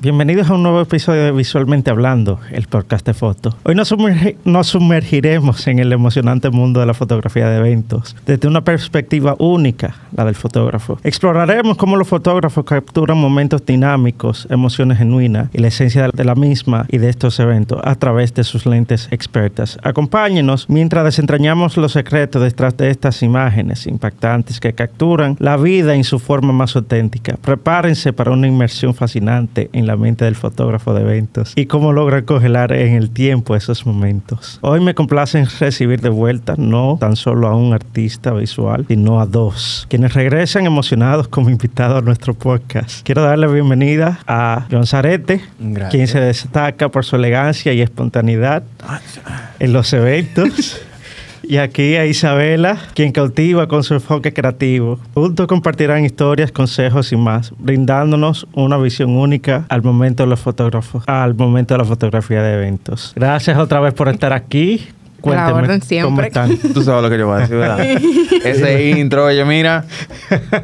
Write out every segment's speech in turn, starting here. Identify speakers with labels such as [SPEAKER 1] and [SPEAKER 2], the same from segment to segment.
[SPEAKER 1] Bienvenidos a un nuevo episodio de Visualmente Hablando, el podcast de fotos. Hoy nos, sumergi- nos sumergiremos en el emocionante mundo de la fotografía de eventos, desde una perspectiva única, la del fotógrafo. Exploraremos cómo los fotógrafos capturan momentos dinámicos, emociones genuinas y la esencia de la misma y de estos eventos a través de sus lentes expertas. Acompáñenos mientras desentrañamos los secretos detrás de estas imágenes impactantes que capturan la vida en su forma más auténtica. Prepárense para una inmersión fascinante en la mente del fotógrafo de eventos y cómo logra congelar en el tiempo esos momentos. Hoy me complace recibir de vuelta no tan solo a un artista visual, sino a dos, quienes regresan emocionados como invitados a nuestro podcast. Quiero darle bienvenida a John Zarete,
[SPEAKER 2] Gracias.
[SPEAKER 1] quien se destaca por su elegancia y espontaneidad en los eventos. Y aquí a Isabela, quien cautiva con su enfoque creativo. Juntos compartirán historias, consejos y más, brindándonos una visión única al momento de los fotógrafos, al momento de la fotografía de eventos. Gracias otra vez por estar aquí. Cuénteme
[SPEAKER 3] orden
[SPEAKER 1] cómo
[SPEAKER 3] siempre.
[SPEAKER 1] están.
[SPEAKER 2] Tú sabes lo que yo voy a decir, ¿verdad? Ese intro, oye, mira.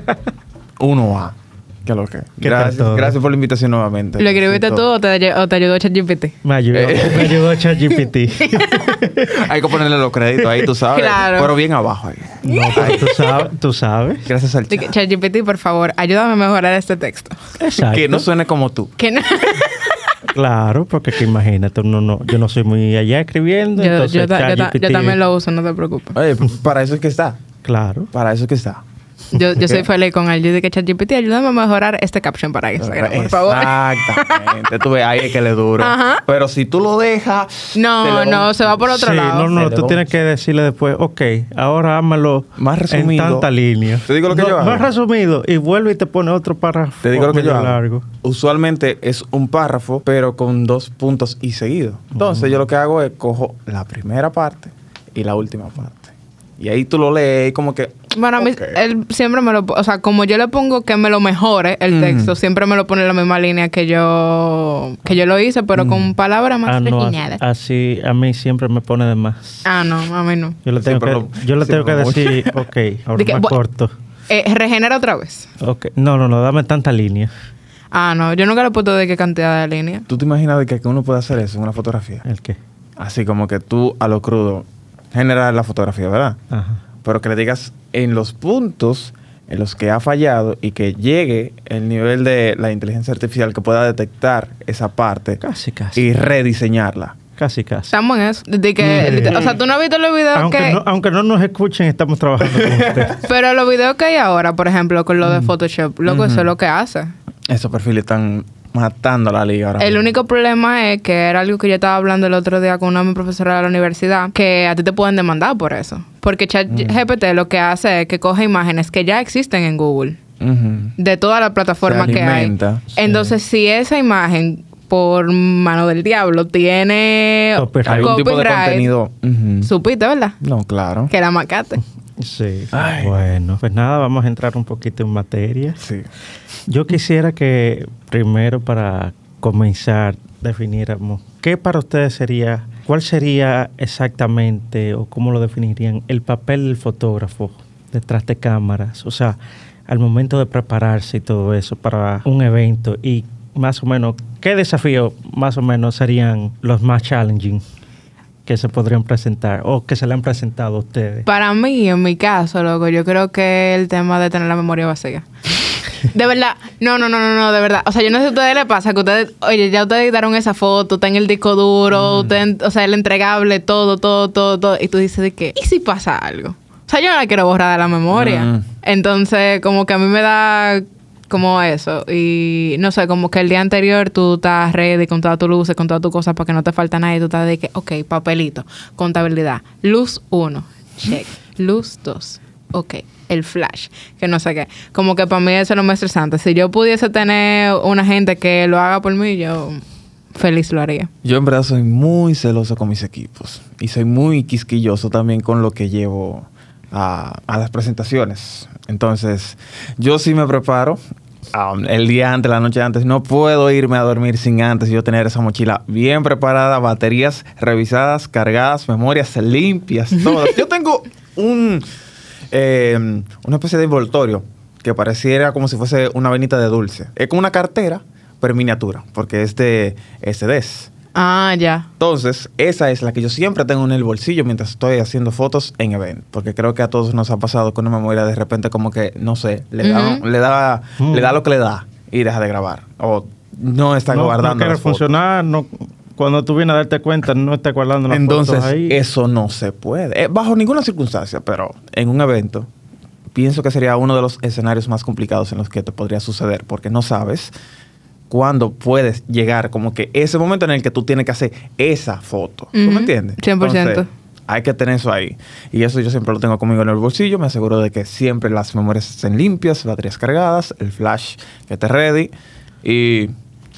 [SPEAKER 2] Uno a. ¿Qué lo que?
[SPEAKER 1] ¿Qué tal
[SPEAKER 2] Gracias,
[SPEAKER 1] todo?
[SPEAKER 2] gracias por la invitación nuevamente.
[SPEAKER 3] ¿Lo escribiste tú
[SPEAKER 2] todo.
[SPEAKER 3] o te, o te ayudó ChatGPT?
[SPEAKER 1] Me ayudó,
[SPEAKER 2] Eh.
[SPEAKER 1] me ayudó ChatGPT.
[SPEAKER 2] Hay que ponerle los créditos ahí, tú sabes.
[SPEAKER 3] Claro.
[SPEAKER 2] Pero bien abajo ahí.
[SPEAKER 1] No, tú sabes, tú sabes.
[SPEAKER 2] Gracias al chat.
[SPEAKER 3] ChatGPT, por favor, ayúdame a mejorar este texto.
[SPEAKER 1] Exacto.
[SPEAKER 2] Que no suene como tú.
[SPEAKER 3] Que no-
[SPEAKER 1] Claro, porque que imagínate, uno no, yo no soy muy allá escribiendo.
[SPEAKER 3] yo,
[SPEAKER 1] entonces
[SPEAKER 3] yo ta- yo ta- yo
[SPEAKER 1] ChatGPT
[SPEAKER 3] también lo uso, no te preocupes.
[SPEAKER 2] Oye, para eso es que está.
[SPEAKER 1] Claro.
[SPEAKER 2] Para eso es que está.
[SPEAKER 3] Yo, yo soy feliz con él. Yo dije, ChatGPT, ayúdame a mejorar este caption para Instagram, por favor.
[SPEAKER 2] Exactamente. Tú ves, ahí es que le duro.
[SPEAKER 3] Ajá.
[SPEAKER 2] Pero si tú lo dejas.
[SPEAKER 3] No, no, se va por otro
[SPEAKER 1] sí,
[SPEAKER 3] lado.
[SPEAKER 1] No, no, tú tienes que decirle después, ok, ahora hámalo
[SPEAKER 2] Más resumido.
[SPEAKER 1] en tanta línea.
[SPEAKER 2] Te digo lo que
[SPEAKER 1] No,
[SPEAKER 2] yo hago.
[SPEAKER 1] Más resumido y vuelve y te pone otro párrafo
[SPEAKER 2] Te digo lo que yo hago.
[SPEAKER 1] largo.
[SPEAKER 2] Usualmente es un párrafo, pero con dos puntos y seguido. Entonces, yo lo que hago es cojo la primera parte y la última parte. Y ahí tú lo lees y como que.
[SPEAKER 3] Bueno, a mí, él siempre me lo... O sea, como yo le pongo que me lo mejore el
[SPEAKER 2] Mm.
[SPEAKER 3] texto, siempre me lo pone en la misma línea que yo... Que yo lo hice, pero con palabras más
[SPEAKER 1] Ah, no,
[SPEAKER 3] refinadas.
[SPEAKER 1] así a mí siempre me pone de más.
[SPEAKER 3] Ah, no, a mí no.
[SPEAKER 1] Yo le tengo
[SPEAKER 2] Siempre
[SPEAKER 1] que,
[SPEAKER 2] lo-
[SPEAKER 1] yo le tengo que decir, ok, ahora
[SPEAKER 3] De que,
[SPEAKER 1] más corto.
[SPEAKER 3] Eh, regenera otra vez.
[SPEAKER 1] Ok, no, no, no, dame tanta línea.
[SPEAKER 3] Ah, no, yo nunca le he puesto de qué cantidad de línea.
[SPEAKER 2] ¿Tú te imaginas de que uno puede hacer eso en una fotografía?
[SPEAKER 1] ¿El qué?
[SPEAKER 2] Así como que tú a lo crudo generar la fotografía, ¿verdad?
[SPEAKER 1] Ajá.
[SPEAKER 2] Pero que le digas en los puntos en los que ha fallado y que llegue el nivel de la inteligencia artificial que pueda detectar esa parte
[SPEAKER 1] Casi, casi.
[SPEAKER 2] y rediseñarla.
[SPEAKER 1] Casi, casi.
[SPEAKER 3] Estamos en eso. De que,
[SPEAKER 1] Sí.
[SPEAKER 3] O sea, tú no has visto los videos
[SPEAKER 1] Aunque
[SPEAKER 3] que...
[SPEAKER 1] no, aunque no nos escuchen, estamos trabajando con ustedes.
[SPEAKER 3] Pero los videos que hay ahora, por ejemplo, con lo de Photoshop, loco, eso es lo que hace.
[SPEAKER 2] Esos perfiles están matando la liga ahora.
[SPEAKER 3] El
[SPEAKER 2] mismo.
[SPEAKER 3] único problema es que era algo que yo estaba hablando el otro día con una de mis profesoras de la universidad, que a ti te pueden demandar por eso. Porque ChatGPT lo que hace es que coge imágenes que ya existen en Google, de todas las plataformas
[SPEAKER 2] Se
[SPEAKER 3] que hay. Entonces, si esa imagen, por mano del diablo, tiene
[SPEAKER 1] Copyright.
[SPEAKER 2] Algún tipo de contenido.
[SPEAKER 3] Supiste, ¿verdad?
[SPEAKER 2] No, claro.
[SPEAKER 3] Que la macate.
[SPEAKER 1] Sí.
[SPEAKER 2] Ay.
[SPEAKER 1] Bueno, pues nada, vamos a entrar un poquito en materia.
[SPEAKER 2] Sí.
[SPEAKER 1] Yo quisiera que primero para comenzar definiéramos qué para ustedes sería, cuál sería exactamente o cómo lo definirían el papel del fotógrafo detrás de cámaras, o sea, al momento de prepararse y todo eso para un evento y más o menos qué desafíos más o menos serían los más challenging que se podrían presentar o que se le han presentado a ustedes.
[SPEAKER 3] Para mí, en mi caso, loco, yo creo que el tema de tener la memoria vacía. De verdad, no, no, no, no, no, de verdad. O sea, yo no sé si a ustedes les pasa que ustedes, oye, ya ustedes editaron esa foto, está en el disco duro, ustedes- o sea, el entregable, todo, todo, todo, todo. Y tú dices de que, ¿y si pasa algo? O sea, yo no la quiero borrar de la memoria.
[SPEAKER 2] Mm.
[SPEAKER 3] Entonces, como que a mí me da como eso. Y no sé, como que el día anterior tú estás ready con todas tus luces, con todas tus cosas para que no te falta nada. Y tú estás de que, ok, papelito, contabilidad. Luz 1, check. Luz 2, ok. El flash, que no sé qué. Como que para mí eso es lo más estresante. Si yo pudiese tener una gente que lo haga por mí, yo feliz lo haría.
[SPEAKER 2] Yo en verdad soy muy celoso con mis equipos y soy muy quisquilloso también con lo que llevo a, a las presentaciones. Entonces, yo sí me preparo um, el día antes, la noche antes. No puedo irme a dormir sin antes yo tener esa mochila bien preparada, baterías revisadas, cargadas, memorias limpias, todas. yo tengo un, eh, una especie de envoltorio que pareciera como si fuese una venita de dulce. Es como una cartera, pero en miniatura, porque es de SDS.
[SPEAKER 3] Ah, ya.
[SPEAKER 2] Entonces, esa es la que yo siempre tengo en el bolsillo mientras estoy haciendo fotos en evento. Porque creo que a todos nos ha pasado con una memoria de repente como que, no sé, le da, le da,
[SPEAKER 1] Mm.
[SPEAKER 2] le da lo que le da y deja de grabar. O no está
[SPEAKER 1] no,
[SPEAKER 2] guardando
[SPEAKER 1] no quiere
[SPEAKER 2] las fotos.
[SPEAKER 1] funcionar, no, cuando tú vienes a darte cuenta, no estás guardando las
[SPEAKER 2] Entonces,
[SPEAKER 1] fotos ahí.
[SPEAKER 2] eso no se puede. Eh, bajo ninguna circunstancia, pero en un evento, pienso que sería uno de los escenarios más complicados en los que te podría suceder, porque no sabes cuándo puedes llegar, como que ese momento en el que tú tienes que hacer esa foto. ¿Tú
[SPEAKER 3] Ujú,
[SPEAKER 2] me entiendes?
[SPEAKER 3] 100%.
[SPEAKER 2] Entonces, hay que tener eso ahí. Y eso yo siempre lo tengo conmigo en el bolsillo. Me aseguro de que siempre las memorias estén limpias, baterías cargadas, el flash que esté ready y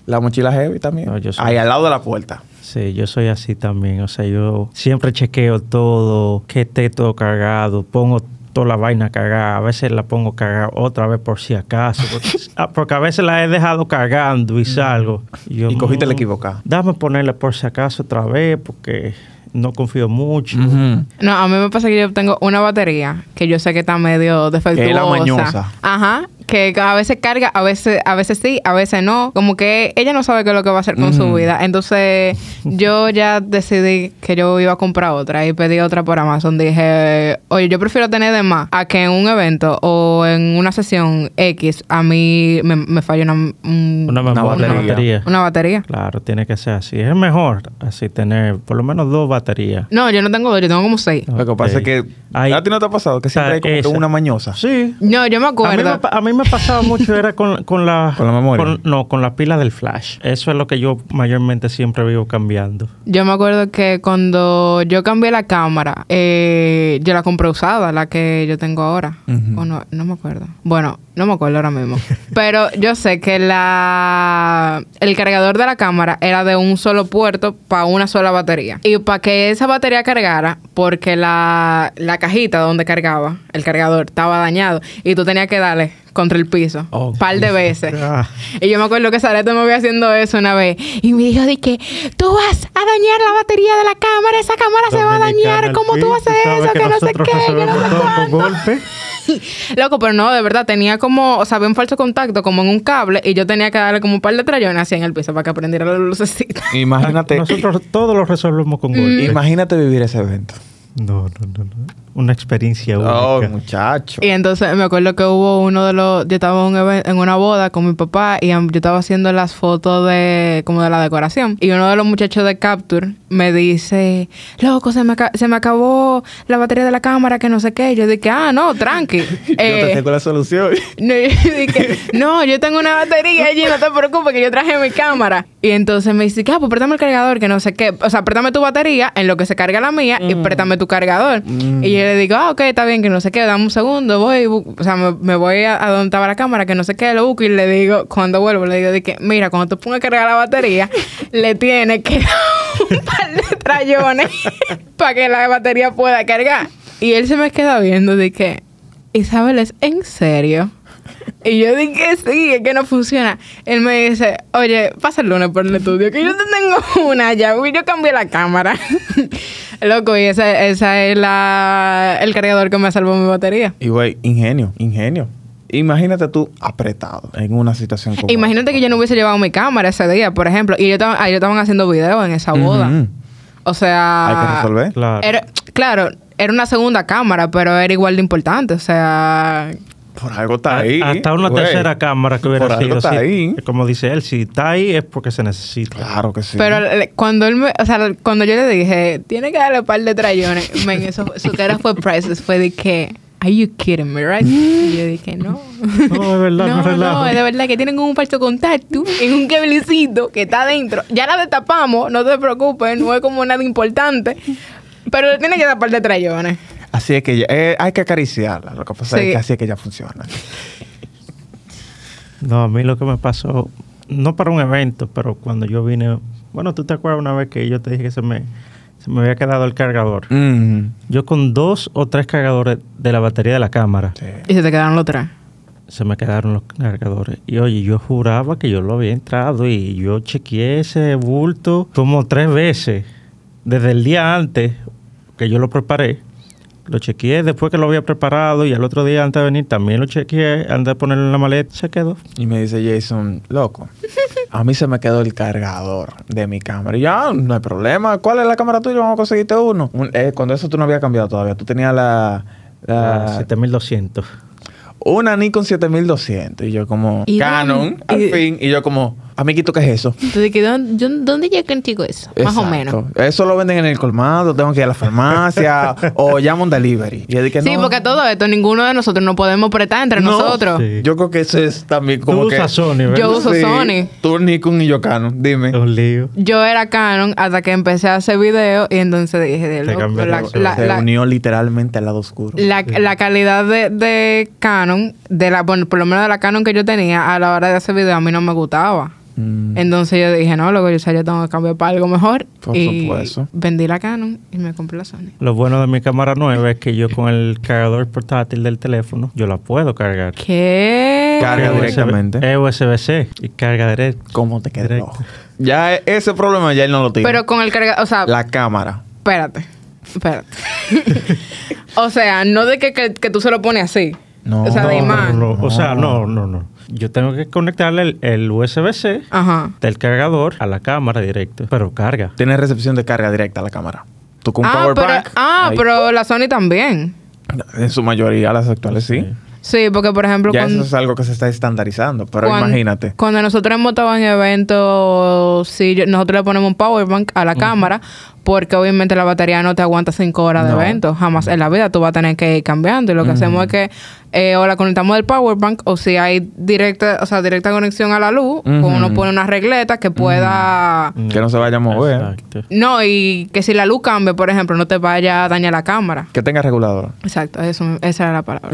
[SPEAKER 2] la mochila heavy también.
[SPEAKER 1] No, soy-
[SPEAKER 2] ahí al lado de la puerta.
[SPEAKER 1] Sí, yo soy así también. O sea, yo siempre chequeo todo, que esté todo cargado, pongo toda la vaina cargada. A veces la pongo cargada otra vez por si acaso. Porque, ah, porque a veces la he dejado cargando y salgo. yo,
[SPEAKER 2] Y cogiste la
[SPEAKER 1] "Mm,
[SPEAKER 2] equivocada".
[SPEAKER 1] Dame ponerla por si acaso otra vez porque no confío mucho.
[SPEAKER 3] No, a mí me pasa que yo tengo una batería que yo sé que está medio defectuosa.
[SPEAKER 2] Que es la mañosa.
[SPEAKER 3] Ajá. Que a veces carga, a veces, a veces sí, a veces no. Como que ella no sabe qué es lo que va a hacer con su vida. Entonces, yo ya decidí que yo iba a comprar otra y pedí otra por Amazon. Dije, oye, yo prefiero tener de más a que en un evento o en una sesión X a mí me, me falle una, un-
[SPEAKER 1] Una, memoria,
[SPEAKER 2] batería.
[SPEAKER 1] una batería.
[SPEAKER 3] una batería.
[SPEAKER 1] Claro, tiene que ser así. Es mejor así tener por lo menos dos baterías.
[SPEAKER 3] No, yo no tengo dos, yo tengo como seis.
[SPEAKER 2] Lo que pasa es que
[SPEAKER 1] Ahí-
[SPEAKER 2] a ti no te ha pasado que siempre hay como
[SPEAKER 1] esa.
[SPEAKER 2] una mañosa.
[SPEAKER 1] Sí.
[SPEAKER 3] No, yo me
[SPEAKER 1] A mí,
[SPEAKER 3] acuerdo.
[SPEAKER 1] me, a mí me pasaba mucho era con, con la...
[SPEAKER 2] ¿Con la memoria?
[SPEAKER 1] con- no, con la pila del flash. Eso es lo que yo mayormente siempre vivo cambiando.
[SPEAKER 3] Yo me acuerdo que cuando yo cambié la cámara, eh, yo la compré usada, la que yo tengo ahora. O no, no me acuerdo. Bueno, no me acuerdo ahora mismo. Pero yo sé que la el cargador de la cámara era de un solo puerto para una sola batería. Y para que esa batería cargara, porque la, la cajita donde cargaba el cargador estaba dañado y tú tenías que darle contra el piso
[SPEAKER 1] Oh.
[SPEAKER 3] un par de veces.
[SPEAKER 1] Ah.
[SPEAKER 3] Y yo me acuerdo que Sarete me había haciendo eso una vez. Y me dijo de que tú vas a dañar la batería de la cámara. Esa cámara se va a dañar. ¿Cómo tú haces
[SPEAKER 1] sabes
[SPEAKER 3] eso? Que, no sé qué. Que no sé cuánto.
[SPEAKER 1] golpe.
[SPEAKER 3] Loco, pero no, de verdad. Tenía como... O sea, había un falso contacto como en un cable. Y yo tenía que darle como un par de trayones así en el piso para que prendiera la lucecita.
[SPEAKER 2] Imagínate,
[SPEAKER 1] Nosotros todo lo resolvemos con golpe.
[SPEAKER 2] imagínate vivir ese evento.
[SPEAKER 1] No, no, no, no. Una experiencia
[SPEAKER 2] Oh,
[SPEAKER 1] única.
[SPEAKER 2] muchacho.
[SPEAKER 3] Y entonces me acuerdo que hubo uno de los... Yo estaba en, un even- en una boda con mi papá y yo estaba haciendo las fotos de... Como de la decoración. Y uno de los muchachos de Capture me dice... Loco, se me, se me acabó la batería de la cámara, que no sé qué. Yo dije, ah, no, tranqui.
[SPEAKER 2] Yo te
[SPEAKER 3] Eh,
[SPEAKER 2] tengo la solución.
[SPEAKER 3] no, yo dije, no, yo tengo una batería allí, no te preocupes, que yo traje mi cámara. Y entonces me dice, ah, pues préstame el cargador, que no sé qué. O sea, préstame tu batería en lo que se carga la mía y préstame tu cargador. Y yo le digo, ah, ok, está bien, que no sé qué, dame un segundo, voy, o sea, me, me voy a, a donde estaba la cámara, que no sé qué, lo busco y le digo, cuando vuelvo, le digo, de que, mira, cuando tú pongas a cargar la batería, le tienes que dar un par de trayones para que la batería pueda cargar. Y él se me queda viendo de que, Isabel, ¿es en serio? Y yo dije, sí, es que no funciona. Él me dice, oye, pasa el lunes por el estudio, que yo te tengo una ya, y yo cambié la cámara. Loco, y esa, esa es la, el cargador que me salvó mi batería.
[SPEAKER 2] Y güey, ingenio, ingenio. Imagínate tú apretado en una situación como
[SPEAKER 3] Imagínate que yo no hubiese llevado mi cámara ese día, por ejemplo, y ellos estaban, ellos estaban haciendo videos en esa boda. O sea...
[SPEAKER 2] Hay que resolver.
[SPEAKER 1] Claro.
[SPEAKER 3] Era, claro, era una segunda cámara, pero era igual de importante. O sea,
[SPEAKER 2] Por algo está
[SPEAKER 1] A-
[SPEAKER 2] ahí.
[SPEAKER 1] Hasta una
[SPEAKER 2] güey.
[SPEAKER 1] tercera cámara que hubiera
[SPEAKER 2] Por algo
[SPEAKER 1] sido.
[SPEAKER 2] está
[SPEAKER 1] sí.
[SPEAKER 2] ahí.
[SPEAKER 1] Como dice él, si está ahí es porque se necesita.
[SPEAKER 2] Claro que sí.
[SPEAKER 3] Pero le- cuando él me, o sea, cuando yo le dije, tiene que darle un par de trayones, men, eso, su cara fue priceless, fue de que, are you kidding me, right? Y yo dije, no.
[SPEAKER 1] No, es verdad, no,
[SPEAKER 3] no,
[SPEAKER 1] relajo.
[SPEAKER 3] no, es de verdad que tienen un falso contacto en un cablecito que está adentro. Ya la destapamos, no te preocupes, no es como nada importante. Pero le tiene que dar par de trayones.
[SPEAKER 2] Así es que ya- eh, hay que acariciarla. Lo que pasa
[SPEAKER 3] Sí.
[SPEAKER 2] es que así es que ya funciona.
[SPEAKER 1] No, a mí lo que me pasó, no para un evento, pero cuando yo vine, bueno, tú te acuerdas una vez que yo te dije que se me, se me había quedado el cargador.
[SPEAKER 2] Mm.
[SPEAKER 1] Yo con dos o tres cargadores de la batería de la cámara,
[SPEAKER 2] Sí.
[SPEAKER 3] Y se te quedaron los tres.
[SPEAKER 1] se me quedaron los cargadores. Y oye, yo juraba que yo lo había entrado y yo chequeé ese bulto como tres veces. Desde el día antes que yo lo preparé, lo chequeé después que lo había preparado y al otro día antes de venir también lo chequeé antes de ponerlo en la maleta, se quedó.
[SPEAKER 2] Y me dice Jason, loco, a mí se me quedó el cargador de mi cámara. Y ya, no hay problema. ¿Cuál es la cámara tuya? Vamos a conseguirte uno. Un- eh, cuando eso tú no habías cambiado todavía. Tú tenías la... la-
[SPEAKER 1] Ah, 7200.
[SPEAKER 2] una Nikon 7200. Y yo como...
[SPEAKER 3] ¿Y
[SPEAKER 2] Canon, al
[SPEAKER 3] y-
[SPEAKER 2] fin. Y yo como... Amiguito, ¿qué es eso?
[SPEAKER 3] Entonces, ¿qué- ¿dónde, yo- ¿dónde llega contigo eso? Más o menos.
[SPEAKER 2] Eso lo venden en el colmado, tengo que ir a la farmacia o llamo un delivery. Y yo dije,
[SPEAKER 3] Sí,
[SPEAKER 2] no,
[SPEAKER 3] porque todo esto, ninguno de nosotros no podemos prestar entre
[SPEAKER 2] No.
[SPEAKER 3] nosotros.
[SPEAKER 1] Sí.
[SPEAKER 2] Yo creo que eso es también como
[SPEAKER 1] Tú
[SPEAKER 2] que...
[SPEAKER 1] usas Sony, ¿verdad?
[SPEAKER 3] Yo uso
[SPEAKER 2] Sí,
[SPEAKER 3] Sony.
[SPEAKER 2] Tú Nikon y yo Canon, dime.
[SPEAKER 1] Un lío.
[SPEAKER 3] Yo era Canon hasta que empecé a hacer video y entonces dije, de loco,
[SPEAKER 1] cambió
[SPEAKER 3] la,
[SPEAKER 1] la-
[SPEAKER 3] la-
[SPEAKER 2] Se
[SPEAKER 3] la-
[SPEAKER 2] unió literalmente al lado oscuro.
[SPEAKER 3] la- la calidad de, de Canon, de la, bueno, por lo menos de la Canon que yo tenía a la hora de hacer video a mí no me gustaba.
[SPEAKER 2] Mm.
[SPEAKER 3] Entonces yo dije, no, loco, yo, o sea, yo tengo que cambiar para algo mejor.
[SPEAKER 2] Por
[SPEAKER 3] y
[SPEAKER 2] supuesto.
[SPEAKER 3] vendí la Canon y me compré la Sony.
[SPEAKER 1] Lo bueno de mi cámara nueva es que yo con el cargador portátil del teléfono, yo la puedo cargar.
[SPEAKER 3] ¿Qué?
[SPEAKER 2] Carga
[SPEAKER 1] USB
[SPEAKER 2] directamente.
[SPEAKER 1] Es USB-C y carga directo.
[SPEAKER 2] ¿Cómo te quedó?
[SPEAKER 1] Directo.
[SPEAKER 2] Ya e- ese problema ya él no lo tiene.
[SPEAKER 3] Pero con el cargador, o sea,
[SPEAKER 2] La cámara.
[SPEAKER 3] espérate, espérate. o sea, no de que, que, que tú se lo pones así.
[SPEAKER 2] No.
[SPEAKER 3] O sea, de
[SPEAKER 1] No,
[SPEAKER 3] imán.
[SPEAKER 1] no, no. O sea, no, no, no. Yo tengo que conectarle el, el USB-C
[SPEAKER 3] Ajá.
[SPEAKER 1] del cargador a la cámara directo, pero carga.
[SPEAKER 2] Tiene recepción de carga directa a la cámara. Tú con un
[SPEAKER 3] Ah,
[SPEAKER 2] power
[SPEAKER 3] pero,
[SPEAKER 2] bank.
[SPEAKER 3] ah
[SPEAKER 2] ahí.
[SPEAKER 3] pero la Sony también.
[SPEAKER 2] En su mayoría, las actuales sí.
[SPEAKER 1] Sí.
[SPEAKER 3] Sí, porque por ejemplo,
[SPEAKER 2] Ya
[SPEAKER 3] cuando,
[SPEAKER 2] eso es algo que se está estandarizando. Pero
[SPEAKER 3] cuando-
[SPEAKER 2] imagínate.
[SPEAKER 3] Cuando nosotros hemos estado en eventos, sí, yo- nosotros le ponemos un power bank a la cámara, porque obviamente la batería no te aguanta cinco horas
[SPEAKER 2] No.
[SPEAKER 3] de evento. Jamás en la vida tú vas a tener que ir cambiando. Y lo que hacemos es que eh, o la conectamos del power bank, o si hay directa, o sea, directa conexión a la luz, pues uno pone una regleta que pueda.
[SPEAKER 2] Que no se vaya a mover.
[SPEAKER 1] Exacto.
[SPEAKER 3] No, y que si la luz cambia, por ejemplo, no te vaya a dañar la cámara.
[SPEAKER 2] Que tenga regulador.
[SPEAKER 3] Exacto, eso, esa era la palabra.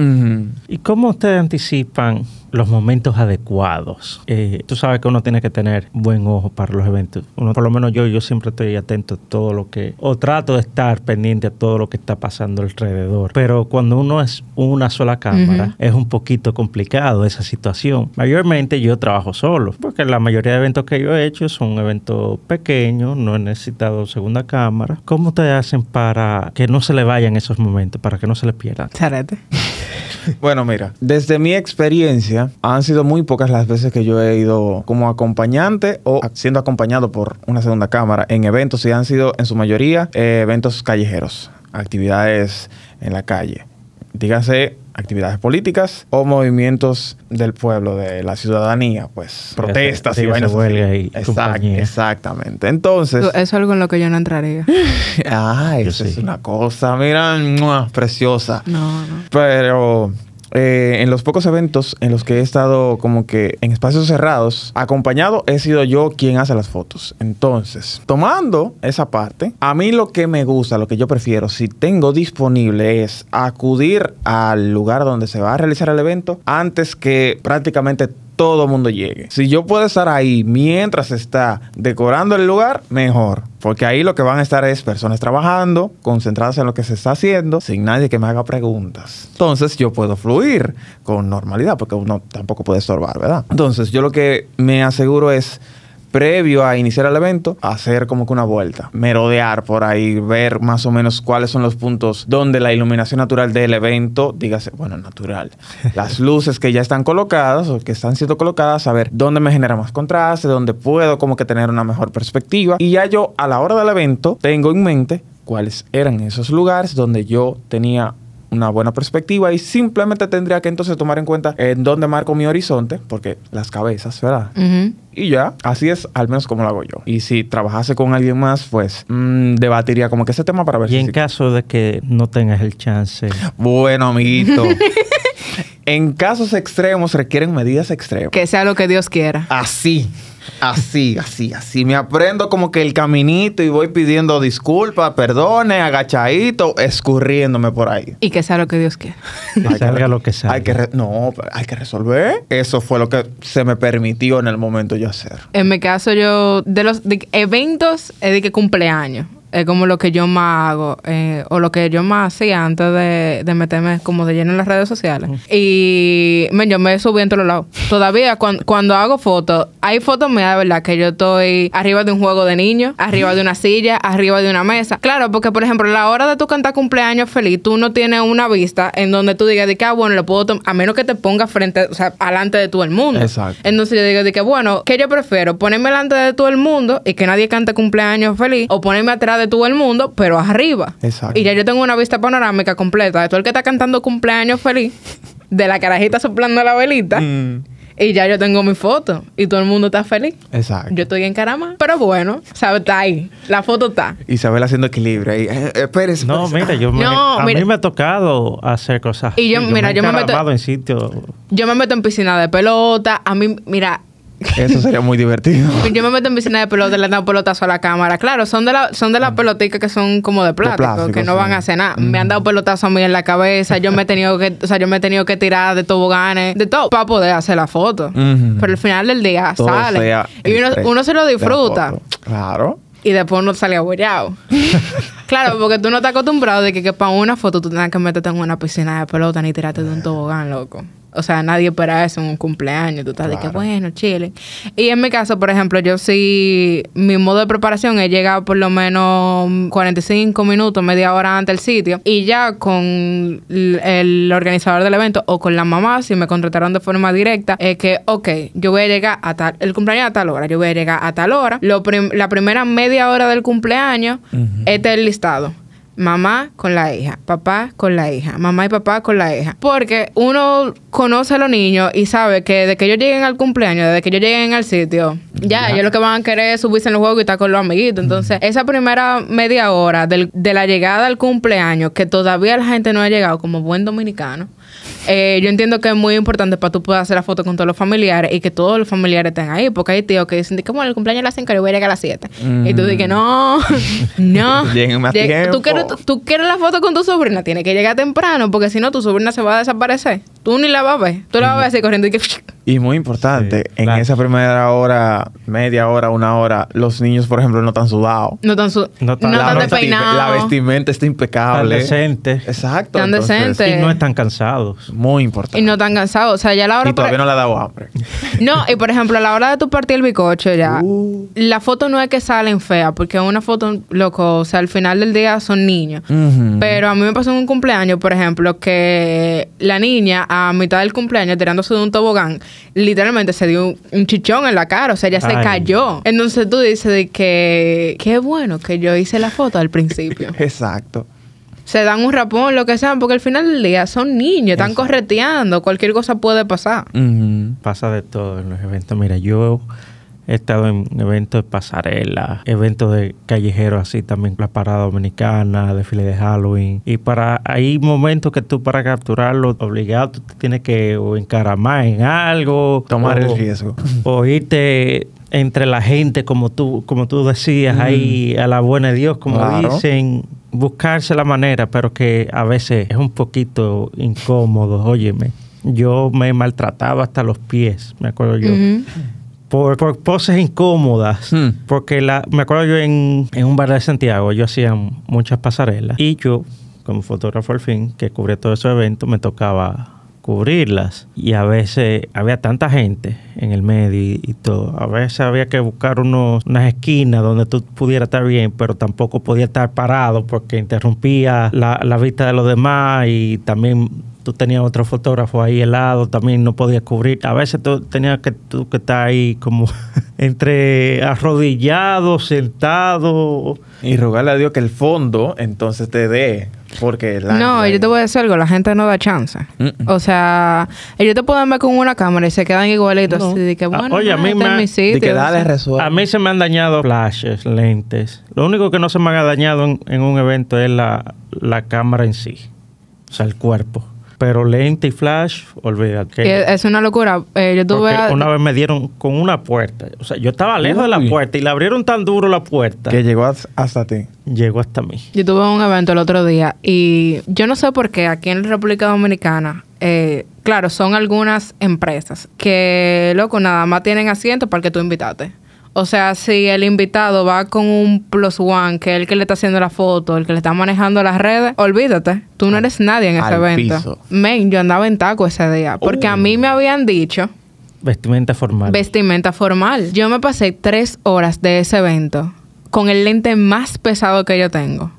[SPEAKER 1] ¿Y cómo ustedes anticipan los momentos adecuados? Eh, tú sabes que uno tiene que tener buen ojo para los eventos. Uno, por lo menos yo, yo siempre estoy atento a todo lo que, o trato de estar pendiente a todo lo que está pasando alrededor. Pero cuando uno es una sola cámara,
[SPEAKER 3] Ujú.
[SPEAKER 1] es un poquito complicado esa situación. Mayormente yo trabajo solo, porque la mayoría de eventos que yo he hecho son eventos pequeños, no he necesitado segunda cámara. ¿Cómo ustedes hacen para que no se le vayan esos momentos, para que no se les pierdan?
[SPEAKER 3] Charete.
[SPEAKER 2] Bueno, mira, desde mi experiencia, han sido muy pocas las veces que yo he ido como acompañante o siendo acompañado por una segunda cámara en eventos y han sido en su mayoría eh, eventos callejeros, actividades en la calle. Dígase actividades políticas o movimientos del pueblo, de la ciudadanía, pues protestas y vainas.
[SPEAKER 1] y
[SPEAKER 2] Exact-
[SPEAKER 1] compañía.
[SPEAKER 2] exactamente. Entonces,
[SPEAKER 3] Eso es algo en lo que yo no entraría.
[SPEAKER 2] ah,
[SPEAKER 1] Yo
[SPEAKER 2] eso es
[SPEAKER 1] sí.
[SPEAKER 2] una cosa, mira, ¡mua! preciosa.
[SPEAKER 3] No, no.
[SPEAKER 2] Pero eh, en los pocos eventos en los que he estado como que en espacios cerrados, acompañado, he sido yo quien hace las fotos. Entonces, tomando esa parte, a mí lo que me gusta, lo que yo prefiero, si tengo disponible es acudir al lugar donde se va a realizar el evento antes que prácticamente todo mundo llegue. Si yo puedo estar ahí mientras está decorando el lugar, mejor. Porque ahí lo que van a estar es personas trabajando, concentradas en lo que se está haciendo, sin nadie que me haga preguntas. Entonces yo puedo fluir con normalidad, porque uno tampoco puede estorbar, ¿verdad? Entonces yo lo que me aseguro es previo a iniciar el evento, hacer como que una vuelta, merodear por ahí, ver más o menos cuáles son los puntos donde la iluminación natural del evento, dígase, bueno, natural, las luces que ya están colocadas o que están siendo colocadas, saber dónde me genera más contraste, dónde puedo como que tener una mejor perspectiva. Y ya yo a la hora del evento tengo en mente cuáles eran esos lugares donde yo tenía una buena perspectiva y simplemente tendría que entonces tomar en cuenta en dónde marco mi horizonte, porque las cabezas, ¿verdad? Y ya, así es al menos como lo hago yo. Y si trabajase con alguien más, pues mm, debatiría como que ese tema para ver
[SPEAKER 1] Y
[SPEAKER 2] si...
[SPEAKER 1] en
[SPEAKER 2] sí-
[SPEAKER 1] caso de que no tengas el chance,
[SPEAKER 2] Bueno, amiguito. en casos extremos requieren medidas extremas.
[SPEAKER 3] Que sea lo que Dios quiera.
[SPEAKER 2] Así, así, así, así. Me aprendo como que el caminito y voy pidiendo disculpas, perdones, agachadito, escurriéndome por ahí.
[SPEAKER 3] Y que sea lo que Dios quiera.
[SPEAKER 1] que salga lo que salga.
[SPEAKER 2] Hay que no, pero hay que resolver. Eso fue lo que se me permitió en el momento yo hacer.
[SPEAKER 3] En mi caso, yo, de los de eventos, es de que cumpleaños. Es como lo que yo más hago, eh, o lo que yo más hacía antes de, de meterme como de lleno en las redes sociales. Y men, yo me subí en todos lados. Todavía cuando, cuando hago fotos, hay fotos mías verdad que yo estoy arriba de un juego de niños, arriba de una silla, arriba de una mesa. Claro, porque por ejemplo, a la hora de tu cantar cumpleaños feliz, tú no tienes una vista en donde tú digas de que, ah, bueno, le puedo tomar, a menos que te pongas frente, o sea, alante de todo el mundo.
[SPEAKER 2] Exacto.
[SPEAKER 3] Entonces yo digo de que, bueno, ¿qué yo prefiero? ¿Ponerme delante de todo el mundo y que nadie cante cumpleaños feliz? ¿O ponerme atrás de todo el mundo, pero arriba?
[SPEAKER 2] Exacto.
[SPEAKER 3] Y ya yo tengo una vista panorámica completa de todo el que está cantando cumpleaños feliz, de la carajita soplando la velita.
[SPEAKER 2] Mm,
[SPEAKER 3] Y ya yo tengo mi foto y todo el mundo está feliz.
[SPEAKER 2] exacto.
[SPEAKER 3] Yo estoy en caramba. Pero bueno, ¿sabes? Está ahí. La foto está.
[SPEAKER 2] Isabel haciendo equilibrio ahí. Eh, eh, espérese,
[SPEAKER 1] No,
[SPEAKER 2] espérese.
[SPEAKER 1] mira, yo me,
[SPEAKER 3] No,
[SPEAKER 1] a
[SPEAKER 3] mira.
[SPEAKER 1] mí me ha tocado hacer cosas.
[SPEAKER 3] Y yo- mira,
[SPEAKER 1] me he
[SPEAKER 3] yo me meto-
[SPEAKER 1] en sitios.
[SPEAKER 3] Yo me meto en piscina de pelota. A mí, mira,
[SPEAKER 2] Eso sería muy divertido.
[SPEAKER 3] yo me meto en piscina de pelota y le dan pelotazo a la cámara. Claro, son de, la, son de las peloticas que son como de plástico,
[SPEAKER 2] plástico,
[SPEAKER 3] que no
[SPEAKER 2] sí.
[SPEAKER 3] van a hacer nada. Me han dado pelotazo a mí en la cabeza. Yo me he tenido que, o sea, yo me he tenido que tirar de toboganes, de todo, para poder hacer la foto. Pero al final del día
[SPEAKER 2] Todo
[SPEAKER 3] sale. Y uno,
[SPEAKER 2] entre
[SPEAKER 3] uno se lo disfruta.
[SPEAKER 2] Claro.
[SPEAKER 3] Y después uno sale abollado. claro, porque tú no estás acostumbrado de que, que para una foto tú tengas que meterte en una piscina de pelota ni tirarte de un tobogán, loco. O sea, nadie espera eso en un cumpleaños. Tú estás de que, bueno, chile. Y en mi caso, por ejemplo, yo sí, mi modo de preparación he llegado por lo menos 45 minutos, media hora antes del sitio. Y ya con el organizador del evento o con la mamá, si me contrataron de forma directa, es que, ok, yo voy a llegar a tal, el cumpleaños a tal hora, yo voy a llegar a tal hora. Lo prim- la primera media hora del cumpleaños, este es el listado. Mamá con la hija, papá con la hija, mamá y papá con la hija. Porque uno conoce a los niños y sabe que de que ellos lleguen al cumpleaños, desde que ellos lleguen al sitio, ya, ellos lo que van a querer es subirse en el juego y estar con los amiguitos. Entonces, esa primera media hora del- de la llegada al cumpleaños, que todavía la gente no ha llegado como buen dominicano, eh, yo entiendo que es muy importante para tú poder hacer la foto con todos los familiares y que todos los familiares estén ahí. Porque hay tíos que dicen, que bueno, el cumpleaños a las 5 yo voy a llegar a las 7. Y tú dices, no, no.
[SPEAKER 2] Lleguen más
[SPEAKER 3] Lleg-
[SPEAKER 2] tiempo.
[SPEAKER 3] ¿Tú quieres, tú, quieres la foto con tu sobrina, tienes que llegar temprano porque si no tu sobrina se va a desaparecer. Tú ni la vas a ver. Tú la vas a ver así corriendo y que...
[SPEAKER 2] Y muy importante,
[SPEAKER 1] Sí,
[SPEAKER 2] en
[SPEAKER 1] claro.
[SPEAKER 2] esa primera hora, media hora, una hora, los niños, por ejemplo, no están sudados.
[SPEAKER 3] No tan, su-
[SPEAKER 1] No
[SPEAKER 3] no
[SPEAKER 1] tan-
[SPEAKER 3] tan
[SPEAKER 1] la
[SPEAKER 2] vesti-
[SPEAKER 3] despeinados.
[SPEAKER 2] la vestimenta está
[SPEAKER 1] Tan
[SPEAKER 2] impecable.
[SPEAKER 1] decente.
[SPEAKER 2] Exacto.
[SPEAKER 3] Tan
[SPEAKER 2] entonces,
[SPEAKER 3] decente.
[SPEAKER 1] Y no están cansados.
[SPEAKER 2] Muy importante.
[SPEAKER 3] Y no tan cansados. O sea, ya a la hora...
[SPEAKER 2] Y todavía no le ha dado hambre.
[SPEAKER 3] No, y por ejemplo, a la hora de tu partir el bicocho ya,
[SPEAKER 2] Uh.
[SPEAKER 3] la foto no es que salen feas, porque una foto, loco, o sea, al final del día son niños. Pero a mí me pasó en un cumpleaños, por ejemplo, que la niña a mitad del cumpleaños tirándose de un tobogán, literalmente se dio un, un chichón en la cara, o sea, ella se
[SPEAKER 1] Ay.
[SPEAKER 3] cayó. Entonces tú dices de que qué bueno que yo hice la foto al principio.
[SPEAKER 2] Exacto.
[SPEAKER 3] Se dan un rapón, lo que sea, porque al final del día son niños, están correteando, cualquier cosa puede pasar.
[SPEAKER 1] Pasa de todo en los eventos. Mira, yo he estado en eventos de pasarela, eventos de callejeros así también, la parada dominicana, desfile de Halloween. Y para hay momentos que tú para capturarlo obligado tú te tienes que o encaramar en algo,
[SPEAKER 2] Tomar
[SPEAKER 1] o-
[SPEAKER 2] el riesgo.
[SPEAKER 1] o irte entre la gente como tú como tú decías ahí a la buena de Dios como
[SPEAKER 2] Claro.
[SPEAKER 1] dicen buscarse la manera pero que a veces es un poquito incómodo óyeme yo me he maltratado hasta los pies me acuerdo yo por, por poses incómodas.
[SPEAKER 2] Hmm.
[SPEAKER 1] Porque la, me acuerdo yo en, en un bar de Santiago, yo hacía muchas pasarelas. Y yo, como fotógrafo al fin, que cubría todos esos eventos, me tocaba cubrirlas. Y a veces había tanta gente en el medio y, todo. A veces había que buscar unos, unas esquinas donde tú pudieras estar bien, pero tampoco podía estar parado porque interrumpía la, la vista de los demás y también tú tenías otro fotógrafo ahí al lado, también no podías cubrir. A veces tú tenías que, tú que estar ahí como entre arrodillado, sentado.
[SPEAKER 2] Y rogarle a Dios que el fondo entonces te dé. Porque la.
[SPEAKER 3] No,
[SPEAKER 2] la-
[SPEAKER 3] yo te voy a decir algo, la gente no da chance. O sea, ellos te pueden ver con una cámara y se quedan igualitos.
[SPEAKER 1] No.
[SPEAKER 3] Así de que,
[SPEAKER 1] Ah,
[SPEAKER 3] bueno,
[SPEAKER 1] oye, a mí me-
[SPEAKER 3] mi sitio.
[SPEAKER 2] De que dale.
[SPEAKER 1] A mí se me han dañado flashes, lentes. Lo único que no se me ha dañado en, en un evento es la, la cámara en sí. O sea, el cuerpo. Pero lente y flash, olvídate.
[SPEAKER 3] Es una locura. Eh, yo tuve... A-
[SPEAKER 1] una vez me dieron con una puerta. O sea, yo estaba lejos de la puerta y le abrieron tan duro la puerta.
[SPEAKER 2] Que llegó as- hasta ti.
[SPEAKER 1] Llegó hasta mí.
[SPEAKER 3] Yo tuve un evento el otro día y yo no sé por qué aquí en la República Dominicana, eh, claro, son algunas empresas que, loco, nada más tienen asientos para el que tú invitaste. O sea, si el invitado va con un plus one, que es el que le está haciendo la foto, el que le está manejando las redes, olvídate. Tú no eres nadie en ese
[SPEAKER 2] Al
[SPEAKER 3] evento.
[SPEAKER 2] piso.
[SPEAKER 3] Men, yo andaba en taco ese día. Porque a mí me habían dicho
[SPEAKER 1] Vestimenta formal.
[SPEAKER 3] vestimenta formal. Yo me pasé tres horas de ese evento con el lente más pesado que yo tengo.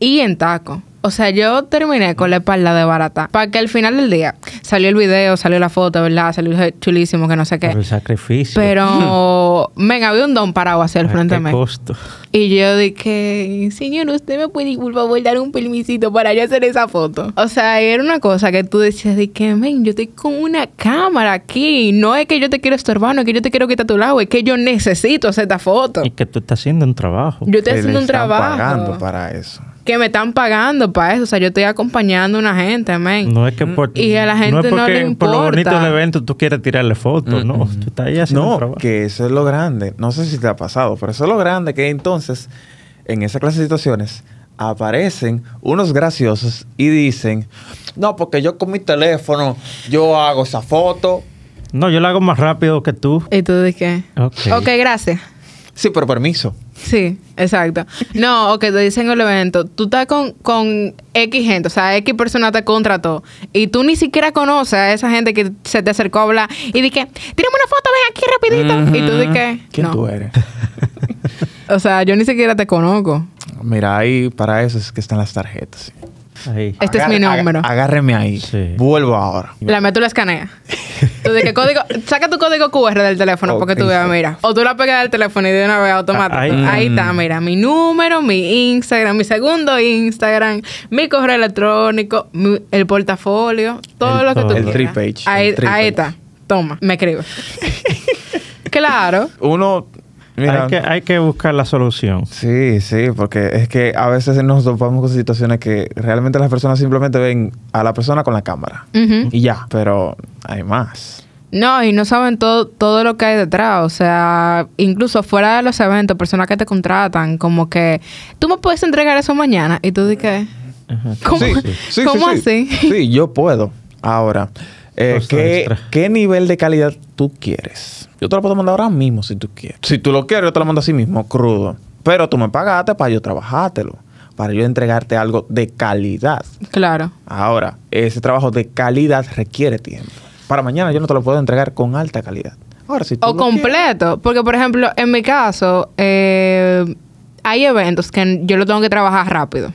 [SPEAKER 3] Y en taco. O sea, yo terminé con la espalda de barata. Para que al final del día salió el video, salió la foto, ¿verdad? Salió chulísimo, que no sé
[SPEAKER 1] por
[SPEAKER 3] qué.
[SPEAKER 1] el sacrificio.
[SPEAKER 3] Pero, ven, había un don parado hacia el
[SPEAKER 1] ¿A
[SPEAKER 3] frente de
[SPEAKER 1] costo?
[SPEAKER 3] Y yo dije, señor, ¿usted me puede, por favor, dar un permisito para yo hacer esa foto? O sea, era una cosa que tú decías de que, men, yo estoy con una cámara aquí. No es que yo te quiero estorbar, no es que yo te quiero quitar tu lado, es que yo necesito hacer esta foto.
[SPEAKER 1] Y que tú estás haciendo un trabajo.
[SPEAKER 3] Yo estoy
[SPEAKER 2] Que
[SPEAKER 3] haciendo
[SPEAKER 2] le
[SPEAKER 3] un
[SPEAKER 2] están
[SPEAKER 3] trabajo.
[SPEAKER 2] pagando para eso.
[SPEAKER 3] Que me están pagando para eso. O sea, yo estoy acompañando a una gente, men.
[SPEAKER 1] No es que por,
[SPEAKER 3] Y a la gente
[SPEAKER 1] no es
[SPEAKER 3] no
[SPEAKER 1] porque
[SPEAKER 3] le
[SPEAKER 1] por lo bonito
[SPEAKER 3] importa.
[SPEAKER 1] del evento tú quieres tirarle fotos, no. Tú estás ahí haciendo
[SPEAKER 2] No,
[SPEAKER 1] trabajo.
[SPEAKER 2] que eso es lo grande. No sé si te ha pasado, pero eso es lo grande que entonces, en esa clase de situaciones, aparecen unos graciosos y dicen, no, porque yo con mi teléfono, yo hago esa foto.
[SPEAKER 1] No, yo lo hago más rápido que tú.
[SPEAKER 3] Y tú dije,
[SPEAKER 1] Ok.
[SPEAKER 3] ok, gracias.
[SPEAKER 2] Sí, pero permiso.
[SPEAKER 3] Sí, exacto. No, o que te dicen en el evento, tú estás con, con X gente, o sea, X persona te contrató y tú ni siquiera conoces a esa gente que se te acercó a hablar y dije, tírame una foto, ven aquí rapidito. Y tú dije,
[SPEAKER 2] ¿Quién
[SPEAKER 3] no.
[SPEAKER 2] tú eres?
[SPEAKER 3] O sea, yo ni siquiera te conozco.
[SPEAKER 2] Mira, ahí para eso es que están las tarjetas.
[SPEAKER 1] Ahí.
[SPEAKER 3] Este es mi número.
[SPEAKER 2] Agárreme ahí.
[SPEAKER 1] Sí.
[SPEAKER 2] Vuelvo ahora.
[SPEAKER 3] La meto y la escanea. Tú dije, código, saca tu código QR del teléfono porque tú veas, mira. O tú la pegas del teléfono y de una vez automático.
[SPEAKER 1] Ah,
[SPEAKER 3] Ahí,
[SPEAKER 1] ahí.
[SPEAKER 3] está, mira, mi número, mi Instagram, mi segundo Instagram, mi correo electrónico, mi- el portafolio, todo
[SPEAKER 1] El
[SPEAKER 3] lo que tú.
[SPEAKER 2] El
[SPEAKER 3] quieras.
[SPEAKER 2] page,
[SPEAKER 3] Ahí,
[SPEAKER 2] el
[SPEAKER 3] ahí
[SPEAKER 2] page.
[SPEAKER 3] está. Toma, me escribe. claro.
[SPEAKER 2] Uno, mira,
[SPEAKER 1] Hay, que, hay que buscar la solución.
[SPEAKER 2] Sí, sí, porque es que a veces nos topamos con situaciones que realmente las personas simplemente ven a la persona con la cámara y ya, pero hay más.
[SPEAKER 3] No, y no saben todo, todo lo que hay detrás. O sea, incluso fuera de los eventos, personas que te contratan, como que tú me puedes entregar eso mañana. Y tú dices. ¿Cómo?
[SPEAKER 2] Sí, sí,
[SPEAKER 3] ¿Cómo
[SPEAKER 2] sí, sí.
[SPEAKER 3] así?
[SPEAKER 2] Sí, yo puedo. Ahora, eh, ¿qué, qué nivel de calidad tú quieres? Yo te lo puedo mandar ahora mismo si tú quieres. Si tú lo quieres, yo te lo mando así mismo, crudo. Pero tú me pagaste para yo trabajártelo, para yo entregarte algo de calidad.
[SPEAKER 3] claro.
[SPEAKER 2] Ahora, ese trabajo de calidad requiere tiempo. Para mañana yo no te lo puedo entregar con alta calidad. Ahora, si tú
[SPEAKER 3] O
[SPEAKER 2] lo quieres-
[SPEAKER 3] completo. Porque, por ejemplo, en mi caso, eh, hay eventos que yo lo tengo que trabajar rápido.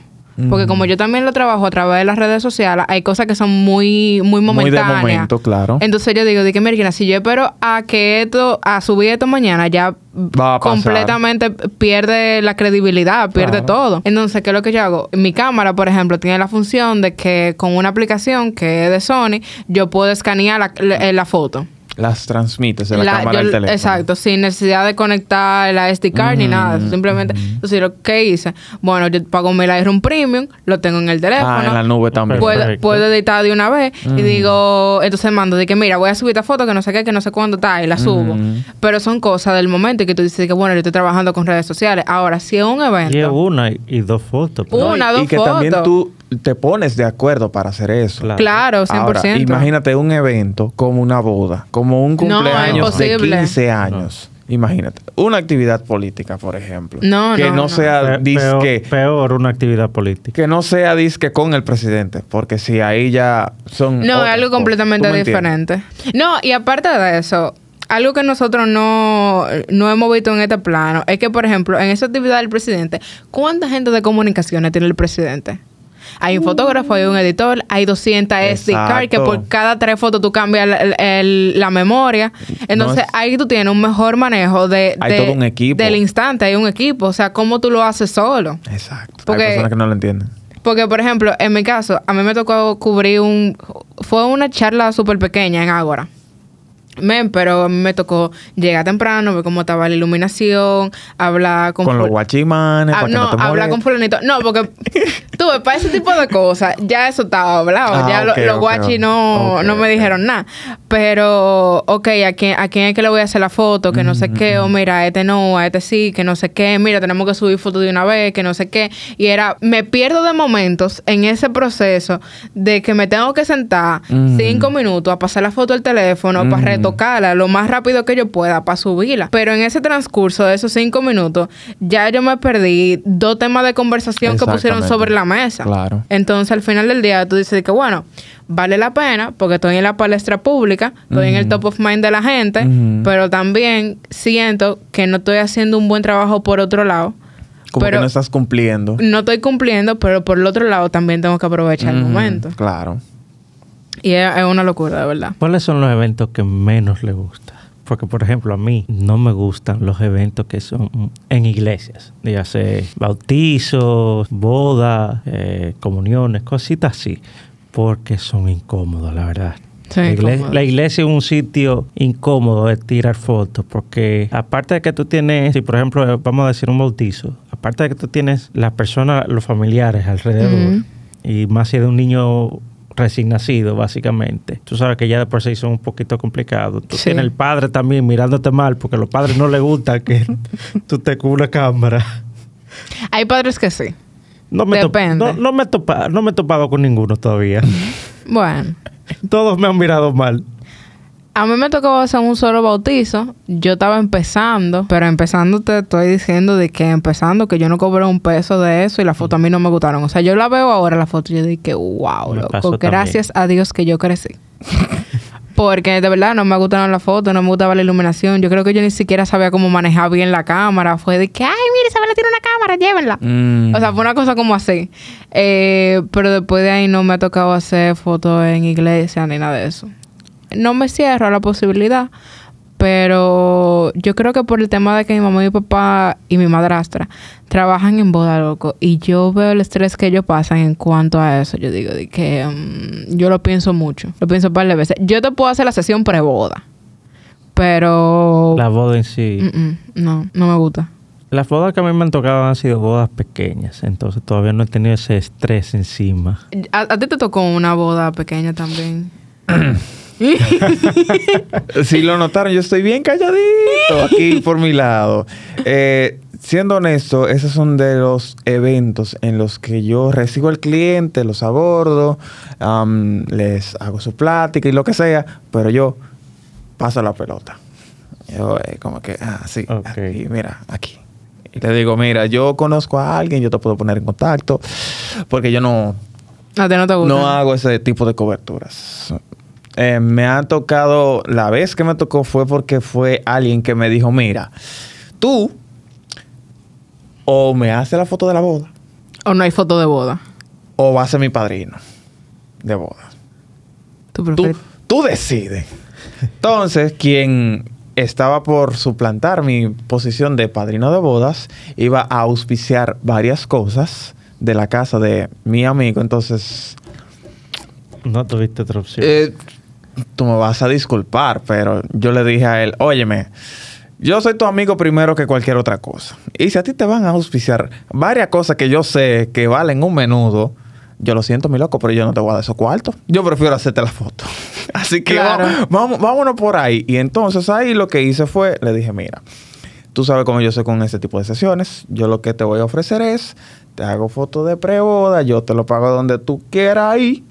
[SPEAKER 3] Porque como yo también lo trabajo a través de las redes sociales, hay cosas que son muy, muy
[SPEAKER 2] Muy de
[SPEAKER 3] momentáneas.
[SPEAKER 2] momento, claro.
[SPEAKER 3] Entonces yo digo, de que mira, si yo espero a que esto, a subir esto mañana, ya
[SPEAKER 2] Va a pasar.
[SPEAKER 3] completamente pierde la credibilidad, pierde
[SPEAKER 2] Claro.
[SPEAKER 3] todo. Entonces, ¿qué es lo que yo hago? Mi cámara, por ejemplo, tiene la función de que con una aplicación que es de Sony, yo puedo escanear la, la- la foto.
[SPEAKER 2] Las transmites de la,
[SPEAKER 3] La-
[SPEAKER 2] cámara
[SPEAKER 3] yo-
[SPEAKER 2] del teléfono.
[SPEAKER 3] Exacto, sin necesidad de conectar la SD card ni nada.
[SPEAKER 2] Mm,
[SPEAKER 3] Simplemente, entonces, lo que hice, bueno, yo pago mi Lightroom Premium, lo tengo en el teléfono.
[SPEAKER 2] Ah, en la nube también.
[SPEAKER 3] Puedo, editar de una vez
[SPEAKER 2] Mm.
[SPEAKER 3] y digo, entonces mando de que mira, voy a subir esta foto que no sé qué, que no sé cuándo está y la subo.
[SPEAKER 2] Mm.
[SPEAKER 3] Pero son cosas del momento y que tú dices que bueno, yo estoy trabajando con redes sociales. Ahora, si es un
[SPEAKER 1] Y es
[SPEAKER 3] evento,
[SPEAKER 1] una y, y dos fotos.
[SPEAKER 2] No,
[SPEAKER 3] Una,
[SPEAKER 2] y,
[SPEAKER 3] dos
[SPEAKER 2] y que también tú te pones de acuerdo para hacer eso.
[SPEAKER 1] Claro.
[SPEAKER 3] claro, 100%.
[SPEAKER 2] Ahora, imagínate un evento como una boda, como un
[SPEAKER 3] No,
[SPEAKER 2] cumpleaños de
[SPEAKER 3] imposible.
[SPEAKER 2] 15 años. Imagínate, una actividad política, por ejemplo.
[SPEAKER 3] No,
[SPEAKER 2] que
[SPEAKER 3] no,
[SPEAKER 2] no,
[SPEAKER 3] no.
[SPEAKER 2] sea disque,
[SPEAKER 1] peor, peor una actividad política.
[SPEAKER 2] que no sea disque con el presidente, porque si ahí ya son
[SPEAKER 3] No, es
[SPEAKER 2] otras
[SPEAKER 3] algo completamente diferente. No, y aparte de eso, algo que nosotros no, no hemos visto en este plano es que, por ejemplo, en esa actividad del presidente, ¿cuánta gente de comunicaciones tiene el presidente? Hay un fotógrafo, hay un editor, hay 200 SD card que por cada tres fotos tú cambias el- el- el- la memoria. Entonces
[SPEAKER 2] es-
[SPEAKER 3] ahí tú tienes un mejor manejo de,
[SPEAKER 2] Hay
[SPEAKER 3] de-
[SPEAKER 2] todo un equipo.
[SPEAKER 3] del instante, hay un equipo. O sea, ¿cómo tú lo haces solo?
[SPEAKER 2] Exacto.
[SPEAKER 3] Porque-
[SPEAKER 2] Hay personas que no lo entienden.
[SPEAKER 3] Porque, por ejemplo, en mi caso, a mí me tocó cubrir un... Fue una charla súper pequeña en Ágora. Men, pero a mí me tocó llegar temprano, ver cómo estaba la iluminación, hablar con...
[SPEAKER 2] Con, los guachimanes,
[SPEAKER 3] Ah,
[SPEAKER 2] para que
[SPEAKER 3] no,
[SPEAKER 2] no te
[SPEAKER 3] hablar con fulanito. No, porque tú para ese tipo de cosas, ya eso estaba hablado.
[SPEAKER 2] Ah,
[SPEAKER 3] ya lo-
[SPEAKER 2] ok,
[SPEAKER 3] los
[SPEAKER 2] ok,
[SPEAKER 3] guachis no, no me dijeron nada. Pero, ok, ¿a quién, ¿a quién es que le voy a hacer la foto? Que no sé qué. O mira, a este no, a este sí, que no sé qué. Mira, tenemos que subir fotos de una vez, que no sé qué. Y era, me pierdo de momentos en ese proceso de que me tengo que sentar
[SPEAKER 2] Mm.
[SPEAKER 3] cinco minutos a pasar la foto al teléfono para
[SPEAKER 2] Mm.
[SPEAKER 3] Tocarla lo más rápido que yo pueda para subirla. Pero en ese transcurso de esos cinco minutos, ya yo me perdí dos temas de conversación que pusieron sobre la mesa.
[SPEAKER 2] Claro.
[SPEAKER 3] Entonces, al final del día, tú dices que, bueno, vale la pena porque estoy en la palestra pública, estoy en el top of mind de la gente, pero también siento que no estoy haciendo un buen trabajo por otro lado.
[SPEAKER 2] Como
[SPEAKER 3] pero
[SPEAKER 2] que no estás cumpliendo.
[SPEAKER 3] no estoy cumpliendo, pero por el otro lado también tengo que aprovechar el momento.
[SPEAKER 2] Claro.
[SPEAKER 3] Y es, es una locura, de verdad.
[SPEAKER 1] ¿Cuáles son los eventos que menos le gustan? Porque, por ejemplo, a mí no me gustan los eventos que son en iglesias. Dígase bautizos, bodas, eh, comuniones, cositas así. Porque son incómodos, la verdad.
[SPEAKER 3] Sí,
[SPEAKER 1] la, iglesia es un sitio incómodo de tirar fotos porque aparte de que tú tienes, si por ejemplo vamos a decir un bautizo, aparte de que tú tienes las personas, los familiares alrededor, y más si es de un niño recién nacido, básicamente. Tú sabes que ya de por sí son un poquito complicados. Tú
[SPEAKER 3] Sí.
[SPEAKER 1] tienes el padre también mirándote mal porque a los padres no les gusta que tú te una cámara.
[SPEAKER 3] Hay padres que sí.
[SPEAKER 1] No me,
[SPEAKER 3] Depende.
[SPEAKER 1] no, no me he no me he topado con ninguno todavía.
[SPEAKER 3] Bueno,
[SPEAKER 1] Todos me han mirado mal.
[SPEAKER 3] A mí me tocó hacer un solo bautizo. Yo estaba empezando, pero empezando te estoy diciendo de que empezando que yo no cobré un peso de eso y las fotos a mí no me gustaron. O sea, yo la veo ahora la foto y yo dije, wow,
[SPEAKER 1] Me
[SPEAKER 3] loco,
[SPEAKER 1] también.
[SPEAKER 3] gracias a Dios que yo crecí. Porque de verdad no me gustaron las fotos, no me gustaba la iluminación. Yo creo que yo ni siquiera sabía cómo manejar bien la cámara. Fue de que, ay, mire, Isabela tiene una cámara, llévenla.
[SPEAKER 2] Mm.
[SPEAKER 3] O sea, fue una cosa como así. Eh, pero después de ahí no me ha tocado hacer fotos en iglesia ni nada de eso. No me cierro a la posibilidad, pero yo creo que por el tema de que mi mamá y mi papá y mi madrastra trabajan en boda, loco, y yo veo el estrés que ellos pasan en cuanto a eso, yo digo de que mm, yo lo pienso mucho, lo pienso un par de veces. Yo te puedo hacer la sesión pre-boda, pero...
[SPEAKER 1] La boda en sí.
[SPEAKER 3] Mm, mm, no, no me gusta.
[SPEAKER 1] Las bodas que a mí me han tocado han sido bodas pequeñas, entonces todavía no he tenido ese estrés encima.
[SPEAKER 3] ¿A, a ti te tocó una boda pequeña también?
[SPEAKER 2] Si lo notaron, yo estoy bien calladito aquí por mi lado. Eh, siendo honesto, esos son de los eventos en los que yo recibo al cliente, los abordo, les hago su plática y lo que sea, pero yo paso la pelota. Yo, eh, como que, ah, sí, aquí, mira, aquí. Y le digo, mira, yo conozco a alguien, yo te puedo poner en contacto, porque yo no,
[SPEAKER 3] A ti no te gusta.
[SPEAKER 2] no hago ese tipo de coberturas. Eh, me ha tocado, la vez que me tocó fue porque fue alguien que me dijo, mira, tú o me haces la foto de la boda
[SPEAKER 3] O no hay foto de boda.
[SPEAKER 2] o vas a ser mi padrino de boda.
[SPEAKER 3] ¿Tú
[SPEAKER 2] tú decides. Entonces, quien estaba por suplantar mi posición de padrino de bodas iba a auspiciar varias cosas de la casa de mi amigo. Entonces,
[SPEAKER 1] No tuviste otra opción.
[SPEAKER 2] Eh, tú me vas a disculpar, pero yo le dije a él, óyeme, yo soy tu amigo primero que cualquier otra cosa. Y si a ti te van a auspiciar varias cosas que yo sé que valen un menudo, yo lo siento, mi loco, pero yo no te voy a dar esos cuartos. Yo prefiero hacerte la foto. Así que
[SPEAKER 3] Claro.
[SPEAKER 2] vamos, vamos- vámonos por ahí. Y entonces ahí lo que hice fue, le dije, mira, tú sabes cómo yo soy con este tipo de sesiones. Yo lo que te voy a ofrecer es, te hago foto de preboda, yo te lo pago donde tú quieras ahí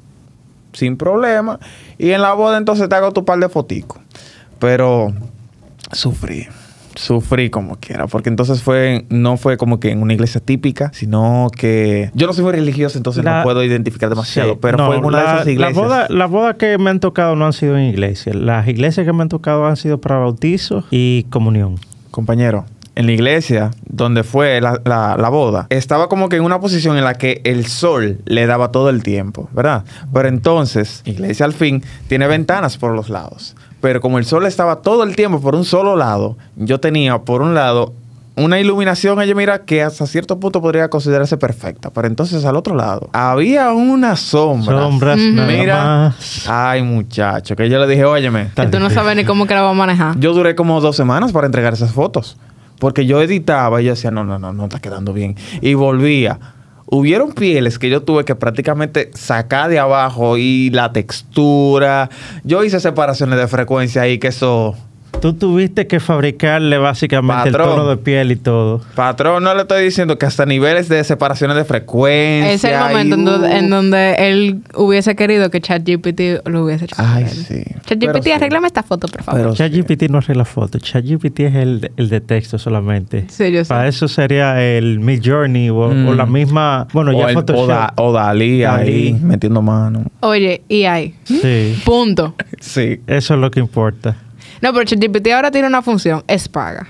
[SPEAKER 2] sin problema. Y en la boda entonces te hago tu par de foticos. Pero sufrí. Sufrí como quiera, porque entonces fue, no fue como que en una iglesia típica, sino que yo no soy muy religioso, entonces
[SPEAKER 1] La-
[SPEAKER 2] no puedo identificar demasiado,
[SPEAKER 1] Sí,
[SPEAKER 2] pero
[SPEAKER 1] no,
[SPEAKER 2] fue en una
[SPEAKER 1] la-
[SPEAKER 2] de esas iglesias.
[SPEAKER 1] Las bodas las bodas que me han tocado no han sido en iglesias. Las iglesias que me han tocado han sido para bautizo y comunión.
[SPEAKER 2] Compañero, en la iglesia donde fue la, la- la boda, estaba como que en una posición en la que el sol le daba todo el tiempo, ¿verdad? Pero entonces, iglesia al fin tiene ventanas por los lados. Pero como el sol estaba todo el tiempo por un solo lado, yo tenía por un lado una iluminación, oye, mira, que hasta cierto punto podría considerarse perfecta. Pero entonces al otro lado había una sombra.
[SPEAKER 1] Sombras
[SPEAKER 2] Mira,
[SPEAKER 1] más.
[SPEAKER 2] ay muchacho, que yo le dije, óyeme,
[SPEAKER 3] Que tú no sabes ni cómo que la vas a manejar.
[SPEAKER 2] yo duré como dos semanas para entregar esas fotos. Porque yo editaba y yo decía, no, no, no, no está quedando bien. Y volvía. Hubieron pieles que yo tuve que prácticamente sacar de abajo y la textura. Yo hice separaciones de frecuencia ahí que eso
[SPEAKER 1] Tú tuviste que fabricarle básicamente
[SPEAKER 2] Patrón.
[SPEAKER 1] el tono de piel y todo.
[SPEAKER 2] Patrón, no le estoy diciendo que hasta niveles de separaciones de frecuencia.
[SPEAKER 3] Es el momento en
[SPEAKER 2] y, uh,
[SPEAKER 3] en donde él hubiese querido que ChatGPT lo hubiese hecho.
[SPEAKER 2] Ay, sí.
[SPEAKER 3] ChatGPT,
[SPEAKER 2] sí.
[SPEAKER 3] arréglame esta foto, por favor.
[SPEAKER 2] Pero-
[SPEAKER 1] ChatGPT no arregla fotos. ChatGPT es el, el de texto solamente.
[SPEAKER 3] Sí, yo sé.
[SPEAKER 1] Para eso sería el Mid Journey o,
[SPEAKER 2] Mm.
[SPEAKER 1] o la misma. Bueno,
[SPEAKER 2] o,
[SPEAKER 1] ya
[SPEAKER 2] el-
[SPEAKER 1] Photoshop.
[SPEAKER 2] o, Da- o Dalí, ahí
[SPEAKER 1] Dalí.
[SPEAKER 2] metiendo mano.
[SPEAKER 3] Oye, y hay.
[SPEAKER 1] Sí.
[SPEAKER 3] Punto.
[SPEAKER 2] Sí.
[SPEAKER 1] Eso es lo que importa.
[SPEAKER 3] No, pero ChatGPT ahora tiene una función, es paga.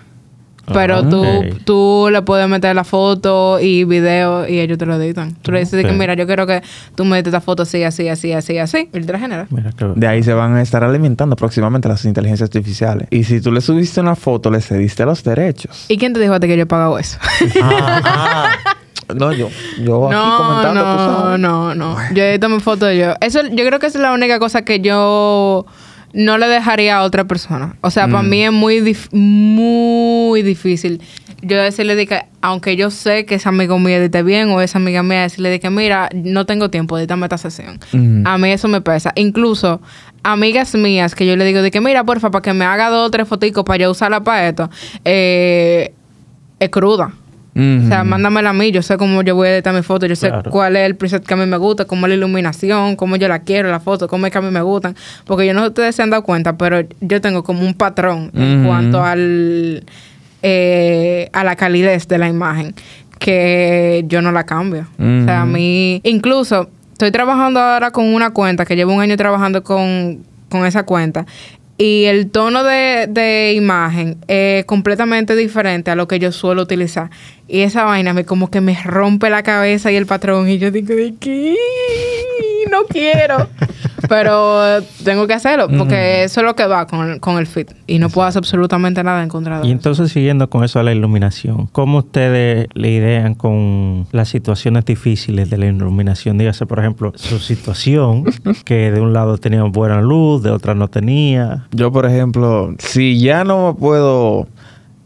[SPEAKER 3] Pero
[SPEAKER 1] Ah,
[SPEAKER 3] tú,
[SPEAKER 1] ok.
[SPEAKER 3] tú le puedes meter la foto y video y ellos te lo editan. Tú le dices que, mira, yo quiero que tú me esta foto así, así, así, así, así. Y te la genera.
[SPEAKER 1] Mira que.
[SPEAKER 2] De ahí se van a estar alimentando próximamente las inteligencias artificiales. Y si tú le subiste una foto, le cediste los derechos.
[SPEAKER 3] ¿Y quién te dijo a ti que yo he pagado eso?
[SPEAKER 2] Ah, ah. No, yo, yo aquí
[SPEAKER 3] no,
[SPEAKER 2] comentando, tú
[SPEAKER 3] no,
[SPEAKER 2] sabes.
[SPEAKER 3] no, no. Yo edito mi foto yo. Eso, yo creo que esa es la única cosa que yo no le dejaría a otra persona. O sea, para
[SPEAKER 2] Mm.
[SPEAKER 3] mí es muy, dif- muy difícil. Yo decirle de que, aunque yo sé que ese amigo mío edite bien o esa amiga mía, decirle de que, mira, no tengo tiempo, edítame esta sesión.
[SPEAKER 2] Mm.
[SPEAKER 3] A mí eso me pesa. Incluso amigas mías que yo le digo de que, mira, porfa, para que me haga dos o tres foticos para yo usarla para esto, eh, es cruda. O sea, mándamela a mí. Yo sé cómo yo voy a editar mi foto. Yo sé
[SPEAKER 1] Claro.
[SPEAKER 3] cuál es el preset que a mí me gusta, cómo es la iluminación, cómo yo la quiero, la foto, cómo es que a mí me gustan. Porque yo no sé ustedes se han dado cuenta, pero yo tengo como un patrón en cuanto al eh, a la calidez de la imagen que yo no la cambio. O sea, a mí... Incluso, estoy trabajando ahora con una cuenta que llevo un año trabajando con, con esa cuenta. Y el tono de, de imagen es completamente diferente a lo que yo suelo utilizar. Y esa vaina me como que me rompe la cabeza y el patrón. Y yo digo, ¿de qué? No quiero. Pero tengo que hacerlo porque eso es lo que va con, el- con el fit. Y no puedo hacer absolutamente nada en contra de
[SPEAKER 1] Y
[SPEAKER 3] eso.
[SPEAKER 1] entonces, siguiendo con eso de la iluminación, ¿cómo ustedes le idean con las situaciones difíciles de la iluminación? Dígase, por ejemplo, su situación, que de un lado tenía buena luz, de otra no tenía.
[SPEAKER 2] Yo, por ejemplo, si ya no me puedo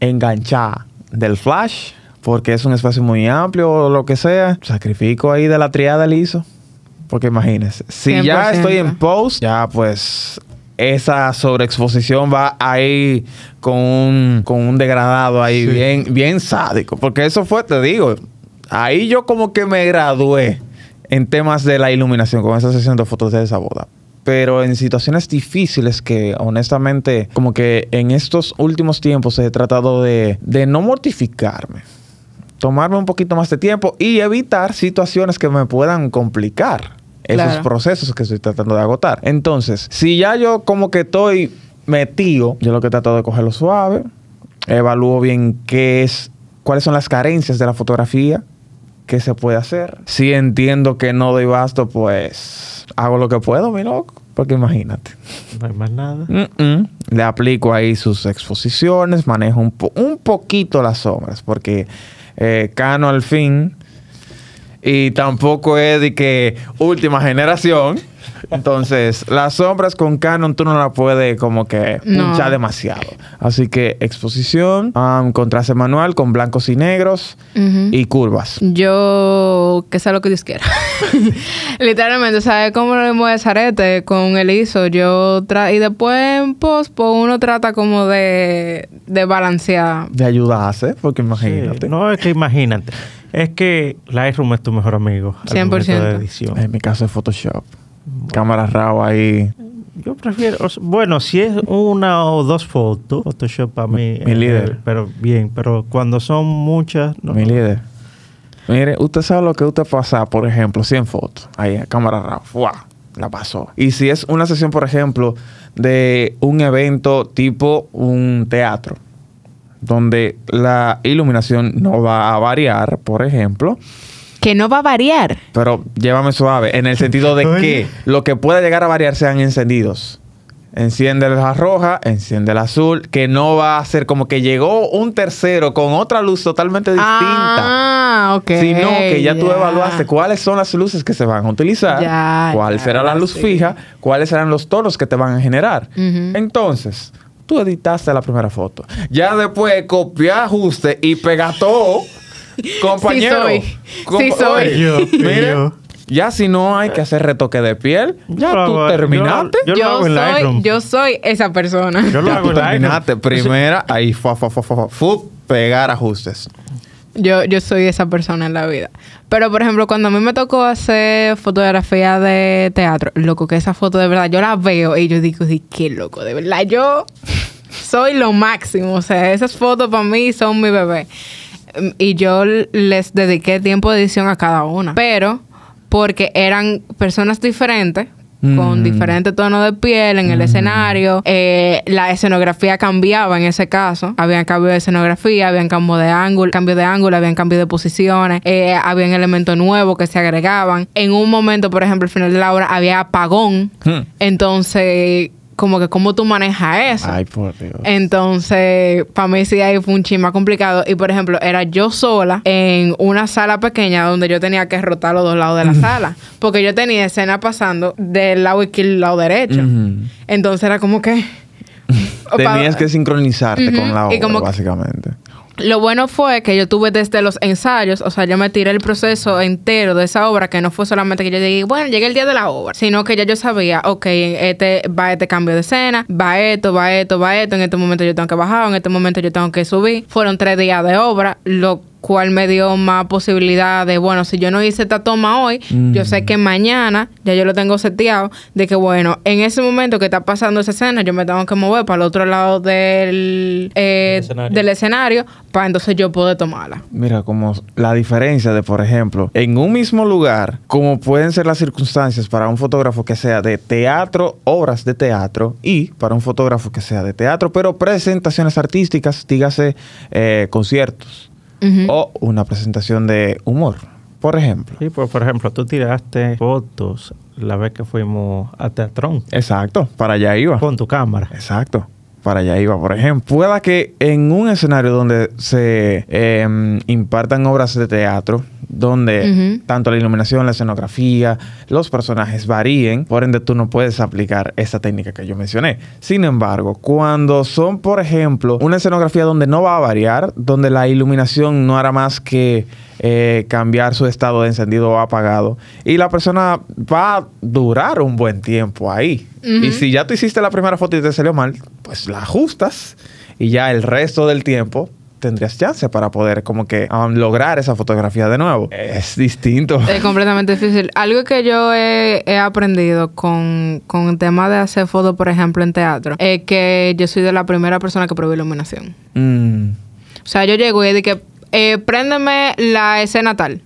[SPEAKER 2] enganchar del flash, porque es un espacio muy amplio o lo que sea, sacrifico ahí de la triada liso. Porque imagínense, si ya
[SPEAKER 3] 100%.
[SPEAKER 2] estoy en post, ya pues esa sobreexposición va ahí con un, con un degradado ahí
[SPEAKER 1] Sí.
[SPEAKER 2] bien, bien sádico. Porque eso fue, te digo, ahí yo como que me gradué en temas de la iluminación con esa sesión de fotos de esa boda. Pero en situaciones difíciles que honestamente como que en estos últimos tiempos he tratado de, de no mortificarme. Tomarme un poquito más de tiempo y evitar situaciones que me puedan complicar esos
[SPEAKER 3] Claro.
[SPEAKER 2] procesos que estoy tratando de agotar. Entonces, si ya yo como que estoy metido, yo lo que trato de cogerlo suave, evalúo bien qué es, cuáles son las carencias de la fotografía, qué se puede hacer. Si entiendo que no doy basto, pues hago lo que puedo, mi loco. Porque imagínate.
[SPEAKER 1] No hay más nada.
[SPEAKER 2] Le aplico ahí sus exposiciones, manejo un, po- un poquito las sombras, porque eh, Cano al fin, y tampoco es de que última generación. Entonces, las sombras con Canon tú no la puedes como que
[SPEAKER 3] No.
[SPEAKER 2] punchar demasiado. Así que exposición, um, contraste manual con blancos y negros y curvas.
[SPEAKER 3] Yo, que sea lo que Dios quiera. Literalmente, ¿sabes cómo lo mueve Zarete con el ISO? Yo tra y después en post, pues uno trata como de, de balancear.
[SPEAKER 2] De ayudarse, porque imagínate.
[SPEAKER 1] Sí, no es que imagínate. Es que Lightroom es tu mejor amigo. al
[SPEAKER 3] 100%.
[SPEAKER 1] momento de edición.
[SPEAKER 2] En mi caso es Photoshop. Cámara RAW ahí.
[SPEAKER 1] Yo prefiero, o sea, bueno, si es una o dos fotos, Photoshop para mí.
[SPEAKER 2] Mi líder.
[SPEAKER 1] pero bien, pero cuando son muchas, no.
[SPEAKER 2] Mi líder. Mire, usted sabe lo que usted pasa, por ejemplo, 100 fotos. Ahí, cámara RAW. ¡Fua! La pasó. Y si es una sesión, por ejemplo, de un evento tipo un teatro, donde la iluminación no va a variar, por ejemplo,
[SPEAKER 3] Que no va a variar.
[SPEAKER 2] pero llévame suave, en el sentido de que lo que pueda llegar a variar sean encendidos. Enciende la roja, enciende el azul, que no va a ser como que llegó un tercero con otra luz totalmente distinta.
[SPEAKER 3] Ah, ok.
[SPEAKER 2] sino que ya tú evaluaste cuáles son las luces que se van a utilizar,
[SPEAKER 3] Ya,
[SPEAKER 2] cuál
[SPEAKER 3] ya,
[SPEAKER 2] será la luz fija, cuáles serán los tonos que te van a generar. Entonces, tú editaste la primera foto. Ya después copiar ajuste y pegar todo. Compañero.
[SPEAKER 3] Sí soy.
[SPEAKER 2] Compa-
[SPEAKER 3] Sí soy.
[SPEAKER 2] Oye,
[SPEAKER 1] Yo,
[SPEAKER 2] mire,
[SPEAKER 1] yo.
[SPEAKER 2] Ya si no hay que hacer retoque de piel, ya
[SPEAKER 1] Yo lo
[SPEAKER 2] tú terminaste.
[SPEAKER 1] Yo,
[SPEAKER 3] soy,
[SPEAKER 1] Lightroom.
[SPEAKER 3] yo soy esa persona.
[SPEAKER 1] Yo lo
[SPEAKER 2] ya
[SPEAKER 1] hago
[SPEAKER 2] tú terminaste. Primera, ahí, fa, fa, fa, fa, fa, fu, pegar ajustes.
[SPEAKER 3] Yo, yo soy esa persona en la vida. Pero, por ejemplo, cuando a mí me tocó hacer fotografía de teatro, loco, que esa foto de verdad, yo la veo y yo digo, "Di, qué loco, de verdad, yo soy lo máximo. O sea, esas fotos para mí son mi bebé. Mm, Y yo les dediqué tiempo de edición a cada una. Pero, porque eran personas diferentes, con
[SPEAKER 2] Mm.
[SPEAKER 3] diferentes tonos de piel en el escenario. Eh, la escenografía cambiaba en ese caso. Había cambio de escenografía, había cambio de ángulo, cambio de ángulo, había cambio de posiciones, eh, había elementos nuevos que se agregaban. En un momento, por ejemplo, al final de la obra había apagón.
[SPEAKER 2] Hmm.
[SPEAKER 3] Entonces, como que cómo tú manejas eso.
[SPEAKER 2] Ay, por Dios.
[SPEAKER 3] Entonces, para mí sí ahí fue un chisme complicado. Y por ejemplo, era yo sola en una sala pequeña donde yo tenía que rotar los dos lados de la sala. Porque yo tenía escena pasando del lado izquierdo y lado derecho. Entonces era como que.
[SPEAKER 2] Tenías que sincronizarte con la
[SPEAKER 3] y
[SPEAKER 2] obra,
[SPEAKER 3] como
[SPEAKER 2] básicamente.
[SPEAKER 3] Lo bueno fue que yo tuve desde los ensayos, o sea, yo me tiré el proceso entero de esa obra, que no fue solamente que yo llegué, bueno, llegué el día de la obra, sino que ya yo sabía, ok, este, va este cambio de escena, va esto, va esto, va esto, en este momento yo tengo que bajar, en este momento yo tengo que subir. Fueron tres días de obra, lo cual me dio más posibilidad de, bueno, si yo no hice esta toma hoy, yo sé que mañana ya yo lo tengo seteado, de que, bueno, en ese momento que está pasando esa escena, yo me tengo que mover para el otro lado del, eh,
[SPEAKER 1] Del escenario.
[SPEAKER 3] del escenario para entonces yo poder tomarla.
[SPEAKER 2] Mira, como la diferencia de, por ejemplo, en un mismo lugar, como pueden ser las circunstancias para un fotógrafo que sea de teatro, obras de teatro, y para un fotógrafo que sea de teatro, pero presentaciones artísticas, dígase eh, conciertos, O una presentación de humor, por ejemplo.
[SPEAKER 1] Sí, pues, por ejemplo, tú tiraste fotos la vez que fuimos a Teatrón
[SPEAKER 2] Exacto, para allá iba.
[SPEAKER 1] con tu cámara.
[SPEAKER 2] Exacto. Para allá iba, por ejemplo. Pueda que en un escenario donde se eh, impartan obras de teatro, donde tanto la iluminación, la escenografía, los personajes varíen, por ende tú no puedes aplicar esa técnica que yo mencioné. Sin embargo, cuando son, por ejemplo, una escenografía donde no va a variar, donde la iluminación no hará más que eh, cambiar su estado de encendido o apagado, y la persona va a durar un buen tiempo ahí. Y si ya tú hiciste la primera foto y te salió mal, pues la ajustas y ya el resto del tiempo tendrías chance para poder como que um, lograr esa fotografía de nuevo. Es distinto.
[SPEAKER 3] Es completamente difícil. Algo que yo he, he aprendido con, con el tema de hacer fotos, por ejemplo, en teatro, es que yo soy de la primera persona que prueba iluminación.
[SPEAKER 2] Mm,
[SPEAKER 3] O sea, yo llego y digo, eh, préndeme la escena tal.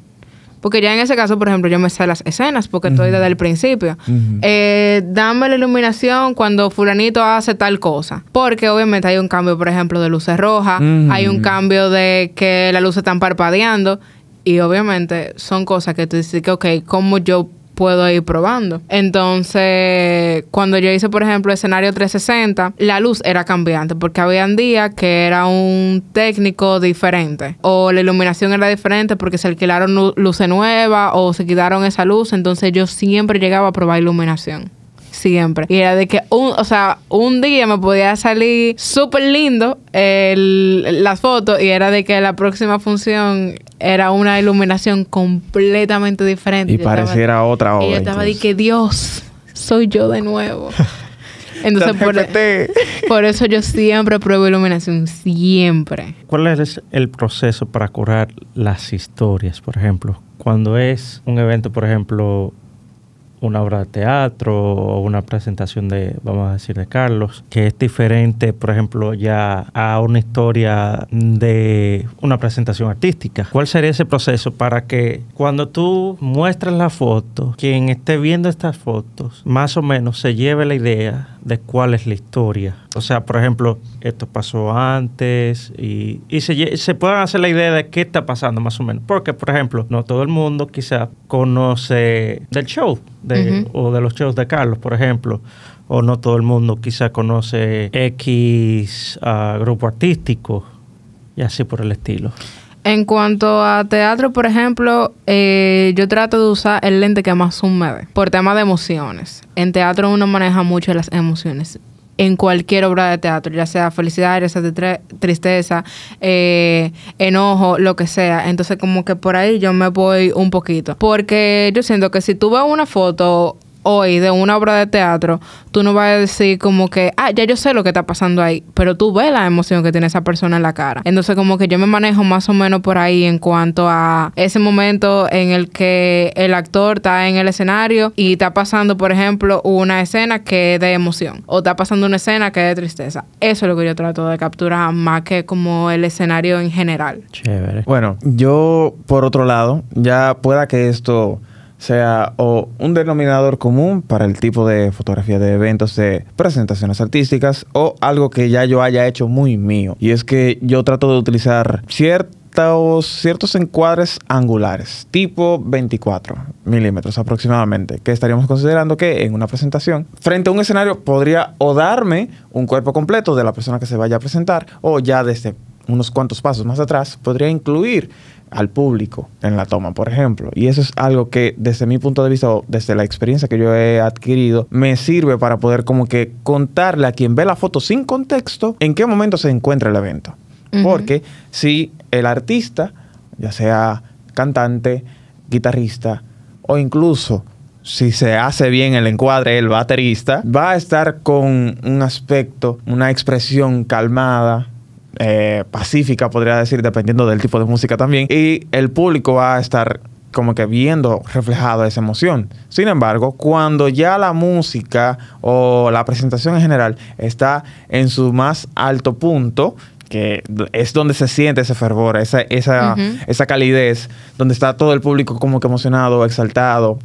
[SPEAKER 3] Porque ya en ese caso, por ejemplo, yo me sé las escenas porque estoy desde el principio. Eh, dame la iluminación cuando fulanito hace tal cosa. Porque obviamente hay un cambio, por ejemplo, de luces rojas. Hay un cambio de que las luces están parpadeando. Y obviamente son cosas que tú dices que, ok, ¿cómo yo puedo ir probando? Entonces, cuando yo hice, por ejemplo, escenario 360, la luz era cambiante porque habían días que era un técnico diferente o la iluminación era diferente porque se alquilaron lu- luces nuevas o se quitaron esa luz. Entonces, yo siempre llegaba a probar iluminación. Siempre. Y era de que, un, o sea, un día me podía salir súper lindo el, las fotos y era de que la próxima función era una iluminación completamente diferente.
[SPEAKER 2] y
[SPEAKER 3] Yo estaba-
[SPEAKER 2] pareciera otra obra.
[SPEAKER 3] y yo estaba de
[SPEAKER 2] incluso.
[SPEAKER 3] que, Dios, soy yo de nuevo. Entonces, por,
[SPEAKER 2] ChatGPT.
[SPEAKER 3] por eso yo siempre pruebo iluminación. Siempre.
[SPEAKER 1] ¿Cuál es el proceso para curar las historias, por ejemplo? Cuando es un evento, por ejemplo, una obra de teatro o una presentación de, vamos a decir, de Carlos, que es diferente, por ejemplo, ya a una historia de una presentación artística. ¿Cuál sería ese proceso para que cuando tú muestras la foto, quien esté viendo estas fotos, más o menos se lleve la idea de cuál es la historia? O sea, por ejemplo, esto pasó antes y, y se, se puedan hacer la idea de qué está pasando más o menos. Porque, por ejemplo, no todo el mundo quizá conoce del show de- o de los shows de Carlos, por ejemplo. O no todo el mundo quizá conoce X ah, grupo artístico y así por el estilo.
[SPEAKER 3] En cuanto a teatro, por ejemplo, eh, yo trato de usar el lente que más zoom me por tema de emociones. En teatro uno maneja mucho las emociones. En cualquier obra de teatro, ya sea felicidad, ya sea tristeza, eh, enojo, lo que sea. Entonces como que por ahí yo me voy un poquito. Porque yo siento que si tú ves una foto hoy de una obra de teatro, tú no vas a decir como que, ah, ya yo sé lo que está pasando ahí, pero tú ves la emoción que tiene esa persona en la cara. Entonces como que yo me manejo más o menos por ahí en cuanto a ese momento en el que el actor está en el escenario y está pasando, por ejemplo, una escena que es de emoción o está pasando una escena que es de tristeza. Eso es lo que yo trato de capturar más que como el escenario en general.
[SPEAKER 1] Chévere.
[SPEAKER 2] Bueno, yo por otro lado, ya pueda que esto sea o un denominador común para el tipo de fotografía de eventos de presentaciones artísticas o algo que ya yo haya hecho muy mío. Y es que yo trato de utilizar ciertos, ciertos encuadres angulares, tipo 24 milímetros aproximadamente, que estaríamos considerando que en una presentación, frente a un escenario, podría o darme un cuerpo completo de la persona que se vaya a presentar o ya desde unos cuantos pasos más atrás, podría incluir al público en la toma, por ejemplo. Y eso es algo que desde mi punto de vista o desde la experiencia que yo he adquirido, me sirve para poder como que contarle a quien ve la foto sin contexto en qué momento se encuentra el evento. Porque si el artista, ya sea cantante, guitarrista o incluso si se hace bien el encuadre, el baterista, va a estar con un aspecto, una expresión calmada, eh, pacífica, podría decir, dependiendo del tipo de música también. Y el público va a estar como que viendo reflejada esa emoción. Sin embargo, cuando ya la música o la presentación en general está en su más alto punto, que es donde se siente ese fervor, esa, esa, esa calidez, donde está todo el público como que emocionado, exaltado,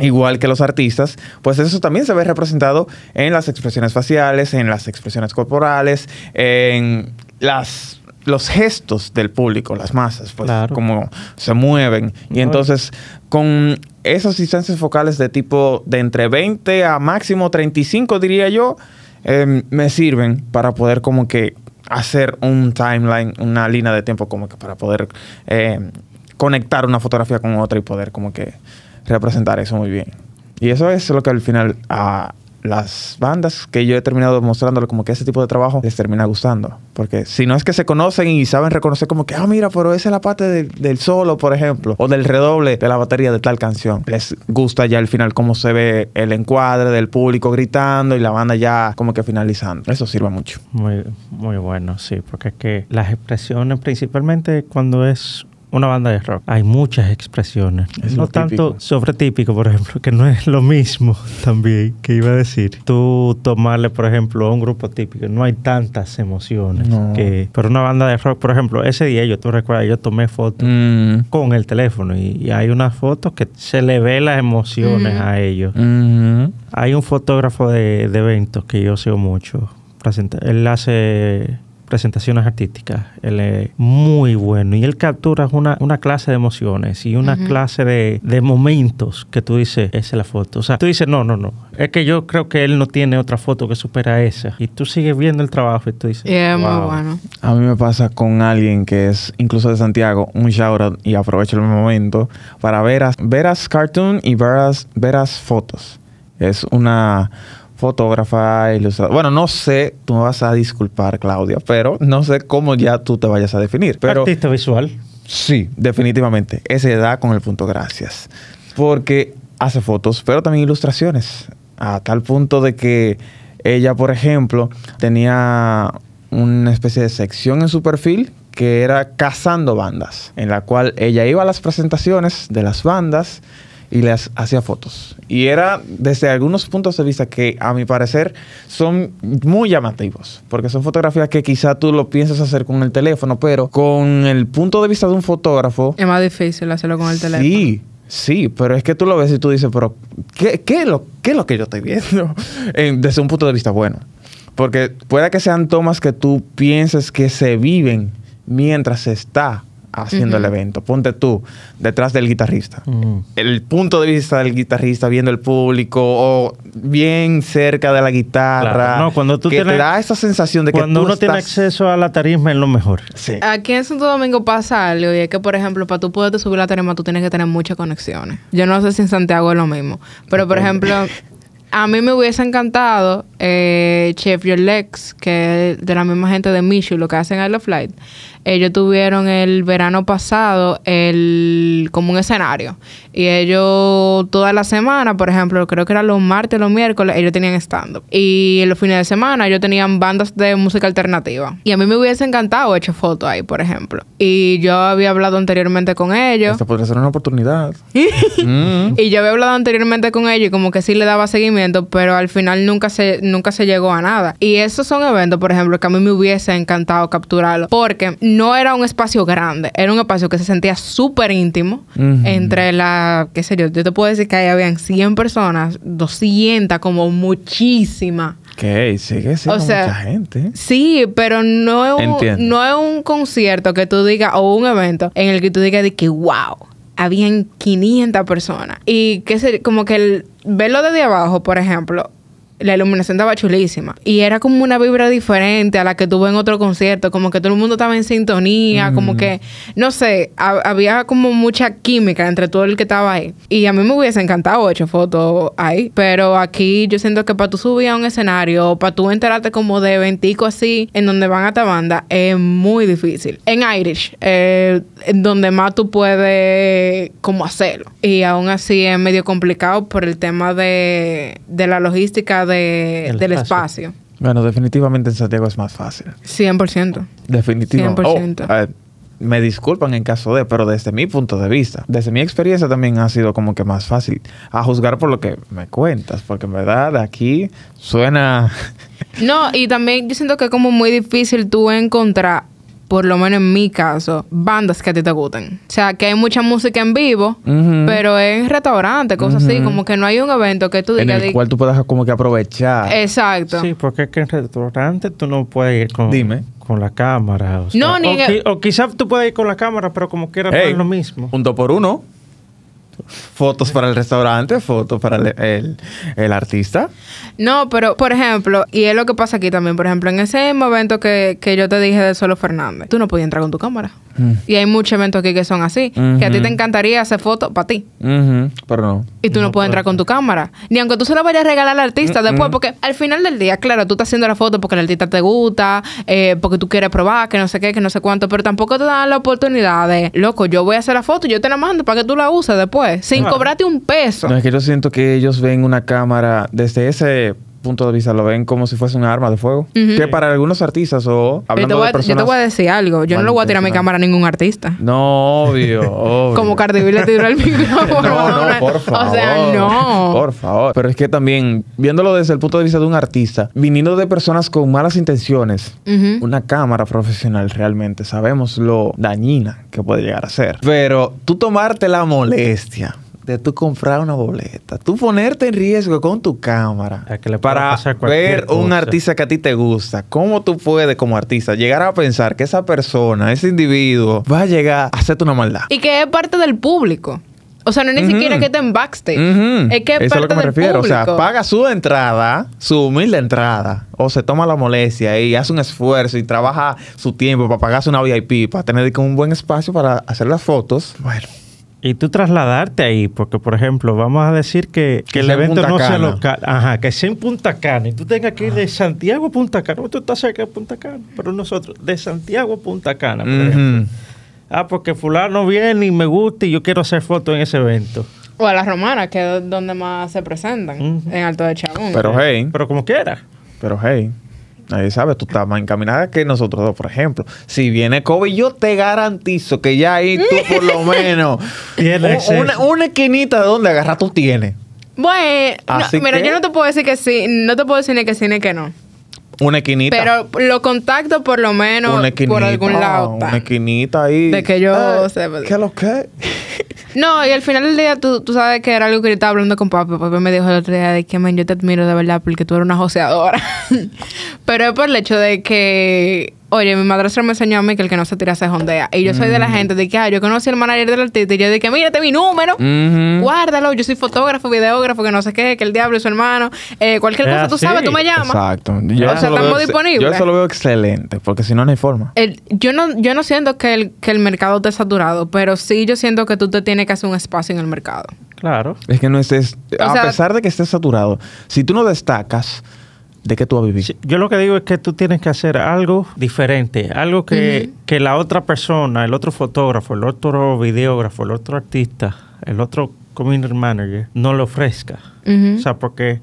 [SPEAKER 2] igual que los artistas, pues eso también se ve representado en las expresiones faciales, en las expresiones corporales, en las los gestos del público, las masas, pues
[SPEAKER 1] Claro.
[SPEAKER 2] como se mueven. Y
[SPEAKER 1] No.
[SPEAKER 2] entonces, con esas distancias focales de tipo de entre 20 a máximo 35, diría yo, eh, me sirven para poder como que hacer un timeline, una línea de tiempo como que para poder eh, conectar una fotografía con otra y poder como que representar eso muy bien. Y eso es lo que al final a las bandas que yo he terminado mostrándole como que ese tipo de trabajo les termina gustando. Porque si no es que se conocen y saben reconocer como que, ah, mira, pero esa es la parte del, solo, por ejemplo, o del redoble de la batería de tal canción. Les gusta ya al final cómo se ve el encuadre del público gritando y la banda ya como que finalizando. Eso sirve mucho.
[SPEAKER 1] Muy, muy bueno, sí, porque es que las expresiones, principalmente cuando es una banda de rock, hay muchas expresiones.
[SPEAKER 2] Es
[SPEAKER 1] no tanto
[SPEAKER 2] típico.
[SPEAKER 1] sobre típico, por ejemplo, que no es lo mismo también que iba a decir. Tú tomarle, por ejemplo, a un grupo típico, no hay tantas emociones.
[SPEAKER 2] No.
[SPEAKER 1] Que, pero una banda de rock, por ejemplo, ese día yo, tú recuerdas, yo tomé fotos
[SPEAKER 2] Mm.
[SPEAKER 1] con el teléfono y, y hay unas fotos que se le ve las emociones
[SPEAKER 3] Ujú.
[SPEAKER 1] a ellos.
[SPEAKER 2] Mm.
[SPEAKER 1] Hay un fotógrafo de, de eventos que yo sigo mucho. Él hace presentaciones artísticas. Él es muy bueno. Y él captura una, una clase de emociones y una clase de, de momentos que tú dices, esa es la foto. O sea, tú dices, no, no, no. Es que yo creo que él no tiene otra foto que supera esa. Y tú sigues viendo el trabajo y tú dices,
[SPEAKER 3] Y es
[SPEAKER 1] "Wow".
[SPEAKER 3] muy bueno.
[SPEAKER 2] A mí me pasa con alguien que es incluso de Santiago, un shout out y aprovecho el momento para Veras, Veras Cartoon y Veras, Veras Fotos. Es una fotógrafa ilustradora. Bueno, no sé, tú me vas a disculpar, Claudia, pero no sé cómo ya tú te vayas a definir. Pero
[SPEAKER 1] Artista visual.
[SPEAKER 2] Sí, definitivamente. Ese da con el punto gracias. Porque hace fotos, pero también ilustraciones. A tal punto de que ella, por ejemplo, tenía una especie de sección en su perfil que era cazando bandas, en la cual ella iba a las presentaciones de las bandas y les hacía fotos. Y era desde algunos puntos de vista que a mi parecer son muy llamativos, porque son fotografías que quizá tú lo piensas hacer con el teléfono, pero con el punto de vista de un fotógrafo,
[SPEAKER 3] Es más difícil hacerlo con el teléfono.
[SPEAKER 2] Sí, sí, pero es que tú lo ves y tú dices, pero ¿qué, qué es, lo, qué es lo que yo estoy viendo? En- desde un punto de vista bueno. Porque puede que sean tomas que tú pienses que se viven mientras se está haciendo el evento. Ponte tú detrás del guitarrista. El punto de vista del guitarrista viendo el público o bien cerca de la guitarra.
[SPEAKER 1] Claro. No, cuando tú
[SPEAKER 2] que
[SPEAKER 1] tienes-
[SPEAKER 2] te da esa sensación de que
[SPEAKER 1] Cuando
[SPEAKER 2] tú
[SPEAKER 1] uno tiene
[SPEAKER 2] estás-
[SPEAKER 1] acceso a la tarisma es lo mejor.
[SPEAKER 2] Sí.
[SPEAKER 3] Aquí en Santo Domingo pasa algo y es que, por ejemplo, para tú poderte subir la tarima, tú tienes que tener muchas conexiones. Yo no sé si en Santiago es lo mismo, pero por ejemplo, A mí me hubiese encantado eh, Chef Your Legs, que es de la misma gente de Michu, lo que hacen I Love Flight. Ellos tuvieron el verano pasado el como un escenario. Y ellos toda la semana, por ejemplo, creo que era los martes, los miércoles, ellos tenían stand-up. Y en los fines de semana ellos tenían bandas de música alternativa. Y a mí me hubiese encantado hecho fotos ahí, por ejemplo. Y yo había hablado anteriormente con ellos.
[SPEAKER 2] Esta podría ser una oportunidad. Mm.
[SPEAKER 3] Y yo había hablado anteriormente con ellos y como que sí le daba seguimiento, pero al final nunca se, nunca se llegó a nada. Y esos son eventos, por ejemplo, que a mí me hubiese encantado capturarlo. Porque no era un espacio grande, era un espacio que se sentía súper íntimo entre la, qué sé yo, yo te puedo decir que ahí habían 100 personas, 200, como muchísimas.
[SPEAKER 2] Que sigue siendo
[SPEAKER 3] O sea,
[SPEAKER 2] mucha gente.
[SPEAKER 3] Sí, pero no es, un, no es un concierto que tú digas o un evento en el que tú digas de que wow, habían 500 personas. Y que se, como que el, verlo desde abajo, por ejemplo, la iluminación estaba chulísima. Y era como una vibra diferente a la que tuve en otro concierto. Como que todo el mundo estaba en sintonía. Como que, no sé, ha- había como mucha química entre todo el que estaba ahí. Y a mí me hubiese encantado hecho fotos ahí. Pero aquí yo siento que para tú subir a un escenario, para tú enterarte como de eventico así, en donde van a esta banda, es muy difícil. En Irish, eh, en donde más tú puedes como hacerlo. Y aún así es medio complicado por el tema de, de la logística de-
[SPEAKER 1] El
[SPEAKER 3] del
[SPEAKER 1] espacio.
[SPEAKER 3] espacio.
[SPEAKER 2] Bueno, definitivamente en Santiago es más fácil.
[SPEAKER 3] 100%.
[SPEAKER 2] Definitivamente.
[SPEAKER 3] 100%.
[SPEAKER 2] Oh, eh, me disculpan en caso de, pero desde mi punto de vista, desde mi experiencia también ha sido como que más fácil a juzgar por lo que me cuentas, porque en verdad aquí suena...
[SPEAKER 3] No, y también yo siento que es como muy difícil tú encontrar, por lo menos en mi caso, bandas que a ti te gusten. O sea, que hay mucha música en vivo,
[SPEAKER 2] Ujú.
[SPEAKER 3] pero en restaurantes, cosas así,
[SPEAKER 2] Ujú.
[SPEAKER 3] como que no hay un evento que tú
[SPEAKER 2] en
[SPEAKER 3] digas...
[SPEAKER 2] el
[SPEAKER 3] di-
[SPEAKER 2] cual tú puedas como que aprovechar.
[SPEAKER 3] Exacto.
[SPEAKER 1] Sí, porque es que en restaurante tú no puedes ir con,
[SPEAKER 2] Dime.
[SPEAKER 1] con la cámara. O sea,
[SPEAKER 3] No, ni
[SPEAKER 1] o,
[SPEAKER 3] en el-
[SPEAKER 1] o quizás tú puedes ir con la cámara, pero como quieras no
[SPEAKER 2] Hey,
[SPEAKER 1] es lo mismo.
[SPEAKER 2] Un dos por uno. Fotos para el restaurante, fotos para el, el- el artista.
[SPEAKER 3] No, pero por ejemplo, y es lo que pasa aquí también, por ejemplo, en ese mismo evento que, que yo te dije de Solo Fernández, tú no podías entrar con tu cámara.
[SPEAKER 2] Mm.
[SPEAKER 3] Y hay muchos eventos aquí que son así, que a ti te encantaría hacer fotos para ti.
[SPEAKER 2] Pero no.
[SPEAKER 3] Y tú no, puedes entrar con tu cámara. Ni aunque tú se la vayas a regalar al artista
[SPEAKER 2] Mm,
[SPEAKER 3] después,
[SPEAKER 2] mm.
[SPEAKER 3] porque al final del día, claro, tú estás haciendo la foto porque el artista te gusta, eh, porque tú quieres probar, que no sé qué, que no sé cuánto, pero tampoco te dan la oportunidad de, loco, yo voy a hacer la foto y yo te la mando para que tú la uses después, sin
[SPEAKER 1] Claro.
[SPEAKER 3] cobrarte un peso.
[SPEAKER 2] No, es que yo siento que ellos ven una cámara desde ese punto de vista, lo ven como si fuese un arma de fuego.
[SPEAKER 3] Ujú.
[SPEAKER 2] Que para algunos artistas o
[SPEAKER 3] Yo te,
[SPEAKER 2] hablando
[SPEAKER 3] voy
[SPEAKER 2] de
[SPEAKER 3] a, yo
[SPEAKER 2] personas...
[SPEAKER 3] te voy a decir algo, yo no le voy a tirar mi cámara a ningún artista.
[SPEAKER 2] No, obvio, obvio.
[SPEAKER 3] Como Cardi B le tiró el micrófono.
[SPEAKER 2] No,
[SPEAKER 3] una-
[SPEAKER 2] no, por favor.
[SPEAKER 3] O sea, no.
[SPEAKER 2] Por favor. Pero es que también, viéndolo desde el punto de vista de un artista, viniendo de personas con malas intenciones,
[SPEAKER 3] Ujú.
[SPEAKER 2] una cámara profesional realmente sabemos lo dañina que puede llegar a ser. Pero tú tomarte la molestia de tú comprar una boleta, tú ponerte en riesgo con tu cámara
[SPEAKER 1] A que le
[SPEAKER 2] para ver un artista que a ti te gusta, ¿cómo tú puedes como artista llegar a pensar que esa persona, ese individuo, va a llegar a hacerte una maldad?
[SPEAKER 3] Y que es parte del público. O sea, no es ni siquiera que esté en backstage.
[SPEAKER 2] Ujú.
[SPEAKER 3] Es que es
[SPEAKER 2] Eso es
[SPEAKER 3] parte
[SPEAKER 2] lo que me refiero. O sea, paga su entrada, su humilde entrada, o se toma la molestia y hace un esfuerzo y trabaja su tiempo para pagarse una VIP, para tener como un buen espacio para hacer las fotos. Bueno,
[SPEAKER 1] Y tú trasladarte ahí, porque por ejemplo, vamos a decir que, que
[SPEAKER 2] Que
[SPEAKER 1] el evento no sea local. Ajá, que sea en Punta Cana. Y tú tengas que ir de Santiago a Punta Cana. Tú estás cerca de Punta Cana. Pero nosotros, de Santiago a Punta Cana, por ejemplo. Ah, porque fulano viene y me gusta y yo quiero hacer fotos en ese evento.
[SPEAKER 3] O a las romanas, que es donde más se presentan. En Alto de Chabón.
[SPEAKER 2] pero hey,
[SPEAKER 1] Pero como quiera.
[SPEAKER 2] pero hey. Nadie sabe, tú estás más encaminada que nosotros dos, por ejemplo. Si viene COVID, yo te garantizo que ya ahí tú por lo menos un- una, una esquinita de donde agarrar tú tienes.
[SPEAKER 3] Bueno, no, mira,
[SPEAKER 2] que-
[SPEAKER 3] yo no te puedo decir que sí, no te puedo decir ni que sí ni que no.
[SPEAKER 2] Una esquinita.
[SPEAKER 3] Pero los contactos por lo menos
[SPEAKER 2] una esquinita.
[SPEAKER 3] por algún lado.
[SPEAKER 2] Una
[SPEAKER 3] están.
[SPEAKER 2] esquinita ahí.
[SPEAKER 3] De que yo
[SPEAKER 2] Eh,
[SPEAKER 3] sepa.
[SPEAKER 2] ¿Qué lo que?
[SPEAKER 3] No, y al final del día tú, tú sabes que era algo que yo estaba hablando con papi. Papi me dijo el otro día de que, man, yo te admiro de verdad porque tú eres una joseadora. Pero es por el hecho de que, oye, mi madrastra me enseñó a mí que el que no se tira se jondea. Y yo soy de la
[SPEAKER 2] Mm.
[SPEAKER 3] gente de que, ah, yo conocí al manager del artista y yo dije, mírate mi número. Guárdalo, yo soy fotógrafo, videógrafo, que no sé qué, que el diablo es su hermano. Eh, cualquier
[SPEAKER 1] Es
[SPEAKER 3] cosa, tú sabes, tú me llamas.
[SPEAKER 2] Exacto.
[SPEAKER 1] O
[SPEAKER 2] Yo
[SPEAKER 1] sea,
[SPEAKER 2] eso lo
[SPEAKER 3] estamos disponibles.
[SPEAKER 2] Yo eso lo veo excelente, porque si no, no hay forma.
[SPEAKER 3] El- yo no yo no siento que el, que el mercado esté saturado, pero sí yo siento que tú te tienes que hacer un espacio en el mercado.
[SPEAKER 1] Claro.
[SPEAKER 2] Es que no estés,
[SPEAKER 3] O
[SPEAKER 2] a
[SPEAKER 3] sea-
[SPEAKER 2] pesar de que estés saturado, si tú no destacas, ¿de qué tú vas a vivir?
[SPEAKER 1] Yo lo que digo es que tú tienes que hacer algo diferente, algo que, que la otra persona, el otro fotógrafo, el otro videógrafo, el otro artista, el otro community manager no le ofrezca. O sea, porque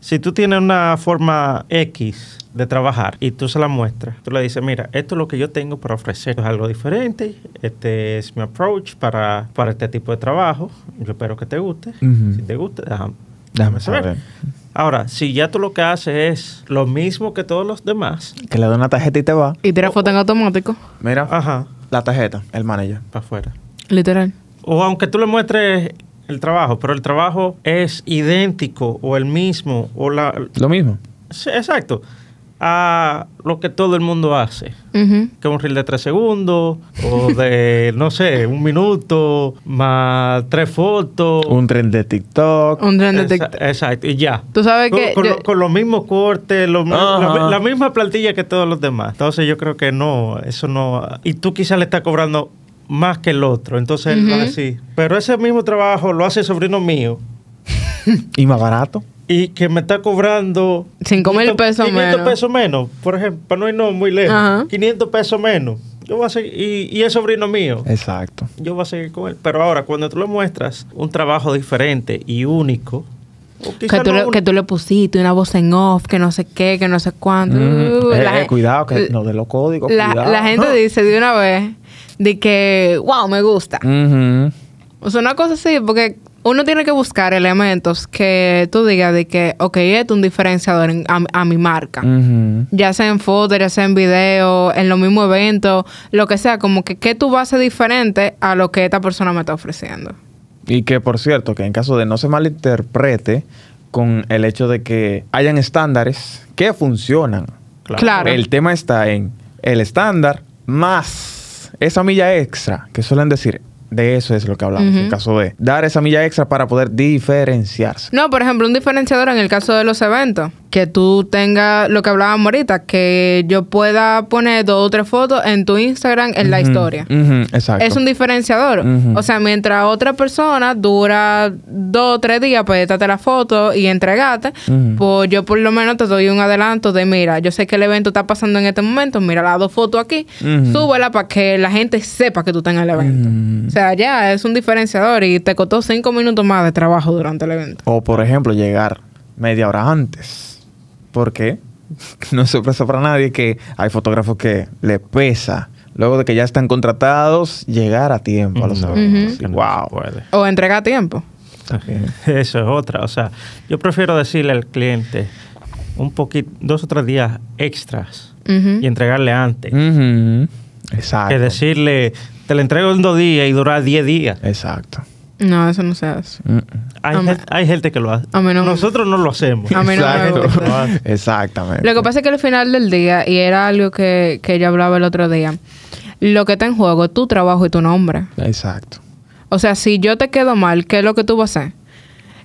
[SPEAKER 1] si tú tienes una forma X de trabajar y tú se la muestras, tú le dices, mira, esto es lo que yo tengo para ofrecer, es algo diferente, este es mi approach para, para este tipo de trabajo, yo espero que te guste, si te gusta, déjame,
[SPEAKER 2] Déjame saber.
[SPEAKER 1] Ahora, si ya tú lo que haces es lo mismo que todos los demás,
[SPEAKER 2] Que le doy una tarjeta y te va.
[SPEAKER 3] Y tira foto en automático.
[SPEAKER 2] Mira,
[SPEAKER 1] ajá,
[SPEAKER 2] la tarjeta, el manager.
[SPEAKER 1] para afuera.
[SPEAKER 3] Literal.
[SPEAKER 1] O aunque tú le muestres el trabajo, pero el trabajo es idéntico o el mismo o la...
[SPEAKER 2] Lo mismo.
[SPEAKER 1] Sí, exacto. A lo que todo el mundo hace.
[SPEAKER 3] Ujú.
[SPEAKER 1] Que un reel de tres segundos o de, no sé, un minuto más tres fotos.
[SPEAKER 2] Un tren de TikTok.
[SPEAKER 3] Un tren de TikTok.
[SPEAKER 1] Exacto, y ya.
[SPEAKER 3] Tú sabes
[SPEAKER 1] Con,
[SPEAKER 3] que
[SPEAKER 1] con
[SPEAKER 3] yo-
[SPEAKER 1] lo- con los mismos cortes, la, misma plantilla que todos los demás. Entonces yo creo que no, eso no. Y tú quizás le estás cobrando más que el otro. Entonces él va a decir, pero ese mismo trabajo lo hace el sobrino mío
[SPEAKER 2] Y más barato.
[SPEAKER 1] Y que me está cobrando...
[SPEAKER 3] Cinco mil
[SPEAKER 1] 500
[SPEAKER 3] pesos
[SPEAKER 1] 500
[SPEAKER 3] menos.
[SPEAKER 1] pesos menos, por ejemplo, para no irnos muy lejos.
[SPEAKER 3] Ajá.
[SPEAKER 1] 500 pesos menos. Yo voy a seguir, y, y es sobrino mío.
[SPEAKER 2] Exacto.
[SPEAKER 1] Yo voy a seguir con él. Pero ahora, cuando tú le muestras un trabajo diferente y único,
[SPEAKER 3] que tú,
[SPEAKER 1] no
[SPEAKER 3] le,
[SPEAKER 1] un-
[SPEAKER 3] que tú le pusiste una voz en off, que no sé qué, que no sé cuánto.
[SPEAKER 2] Mm.
[SPEAKER 3] Uh,
[SPEAKER 2] Eh,
[SPEAKER 3] la
[SPEAKER 2] eh,
[SPEAKER 3] gen-
[SPEAKER 2] cuidado, que no de los códigos.
[SPEAKER 3] la,
[SPEAKER 2] cuidado.
[SPEAKER 3] la gente dice de una vez de que, wow, me gusta.
[SPEAKER 2] Ujú.
[SPEAKER 3] O sea, una cosa así, porque uno tiene que buscar elementos que tú digas de que, ok, esto es un diferenciador en- a, a mi marca. Ya sea en fotos, ya sea en video, en los mismos eventos, lo que sea, como que qué tú vas a hacer diferente a lo que esta persona me está ofreciendo.
[SPEAKER 2] Y que, por cierto, que en caso de no se malinterprete con el hecho de que hayan estándares que funcionan.
[SPEAKER 3] Claro.
[SPEAKER 2] El tema está en el estándar más esa milla extra que suelen decir. De eso es lo que hablamos. En caso de dar esa milla extra para poder diferenciarse.
[SPEAKER 3] No, por ejemplo, un diferenciador en el caso de los eventos. Que tú tengas lo que hablábamos ahorita, que yo pueda poner dos o tres fotos en tu Instagram en la historia.
[SPEAKER 2] exacto.
[SPEAKER 3] Es un diferenciador. O sea, mientras otra persona dura dos o tres días para editarte la foto y entregarte,
[SPEAKER 2] Ujú.
[SPEAKER 3] pues yo por lo menos te doy un adelanto de, mira, yo sé que el evento está pasando en este momento, mira las dos fotos aquí, súbela para que la gente sepa que tú estás en el evento. O sea, ya es un diferenciador y te costó cinco minutos más de trabajo durante el evento.
[SPEAKER 2] O, por ejemplo, llegar media hora antes. ¿Por qué? No es sorpresa para nadie que hay fotógrafos que le pesa, luego de que ya están contratados, llegar a tiempo a los
[SPEAKER 1] No,
[SPEAKER 2] eventos. Wow.
[SPEAKER 3] O entrega a tiempo.
[SPEAKER 1] Eso es otra. O sea, yo prefiero decirle al cliente un poquito, dos o tres días extras y entregarle antes.
[SPEAKER 2] Ujú. Exacto.
[SPEAKER 1] Que decirle, te la entrego en dos días y durar diez días.
[SPEAKER 2] Exacto.
[SPEAKER 3] No, eso no se hace.
[SPEAKER 2] Mm.
[SPEAKER 1] Hay,
[SPEAKER 3] A
[SPEAKER 1] gente que lo hace.
[SPEAKER 3] a mí no me-
[SPEAKER 1] Nosotros no lo hacemos.
[SPEAKER 3] A mí no me
[SPEAKER 2] Exacto.
[SPEAKER 3] gusta.
[SPEAKER 2] Exactamente.
[SPEAKER 3] Lo que pasa es que al final del día, y era algo que, que yo hablaba el otro día, lo que está en juego es tu trabajo y tu nombre.
[SPEAKER 2] Exacto.
[SPEAKER 3] O sea, si yo te quedo mal, ¿qué es lo que tú vas a hacer?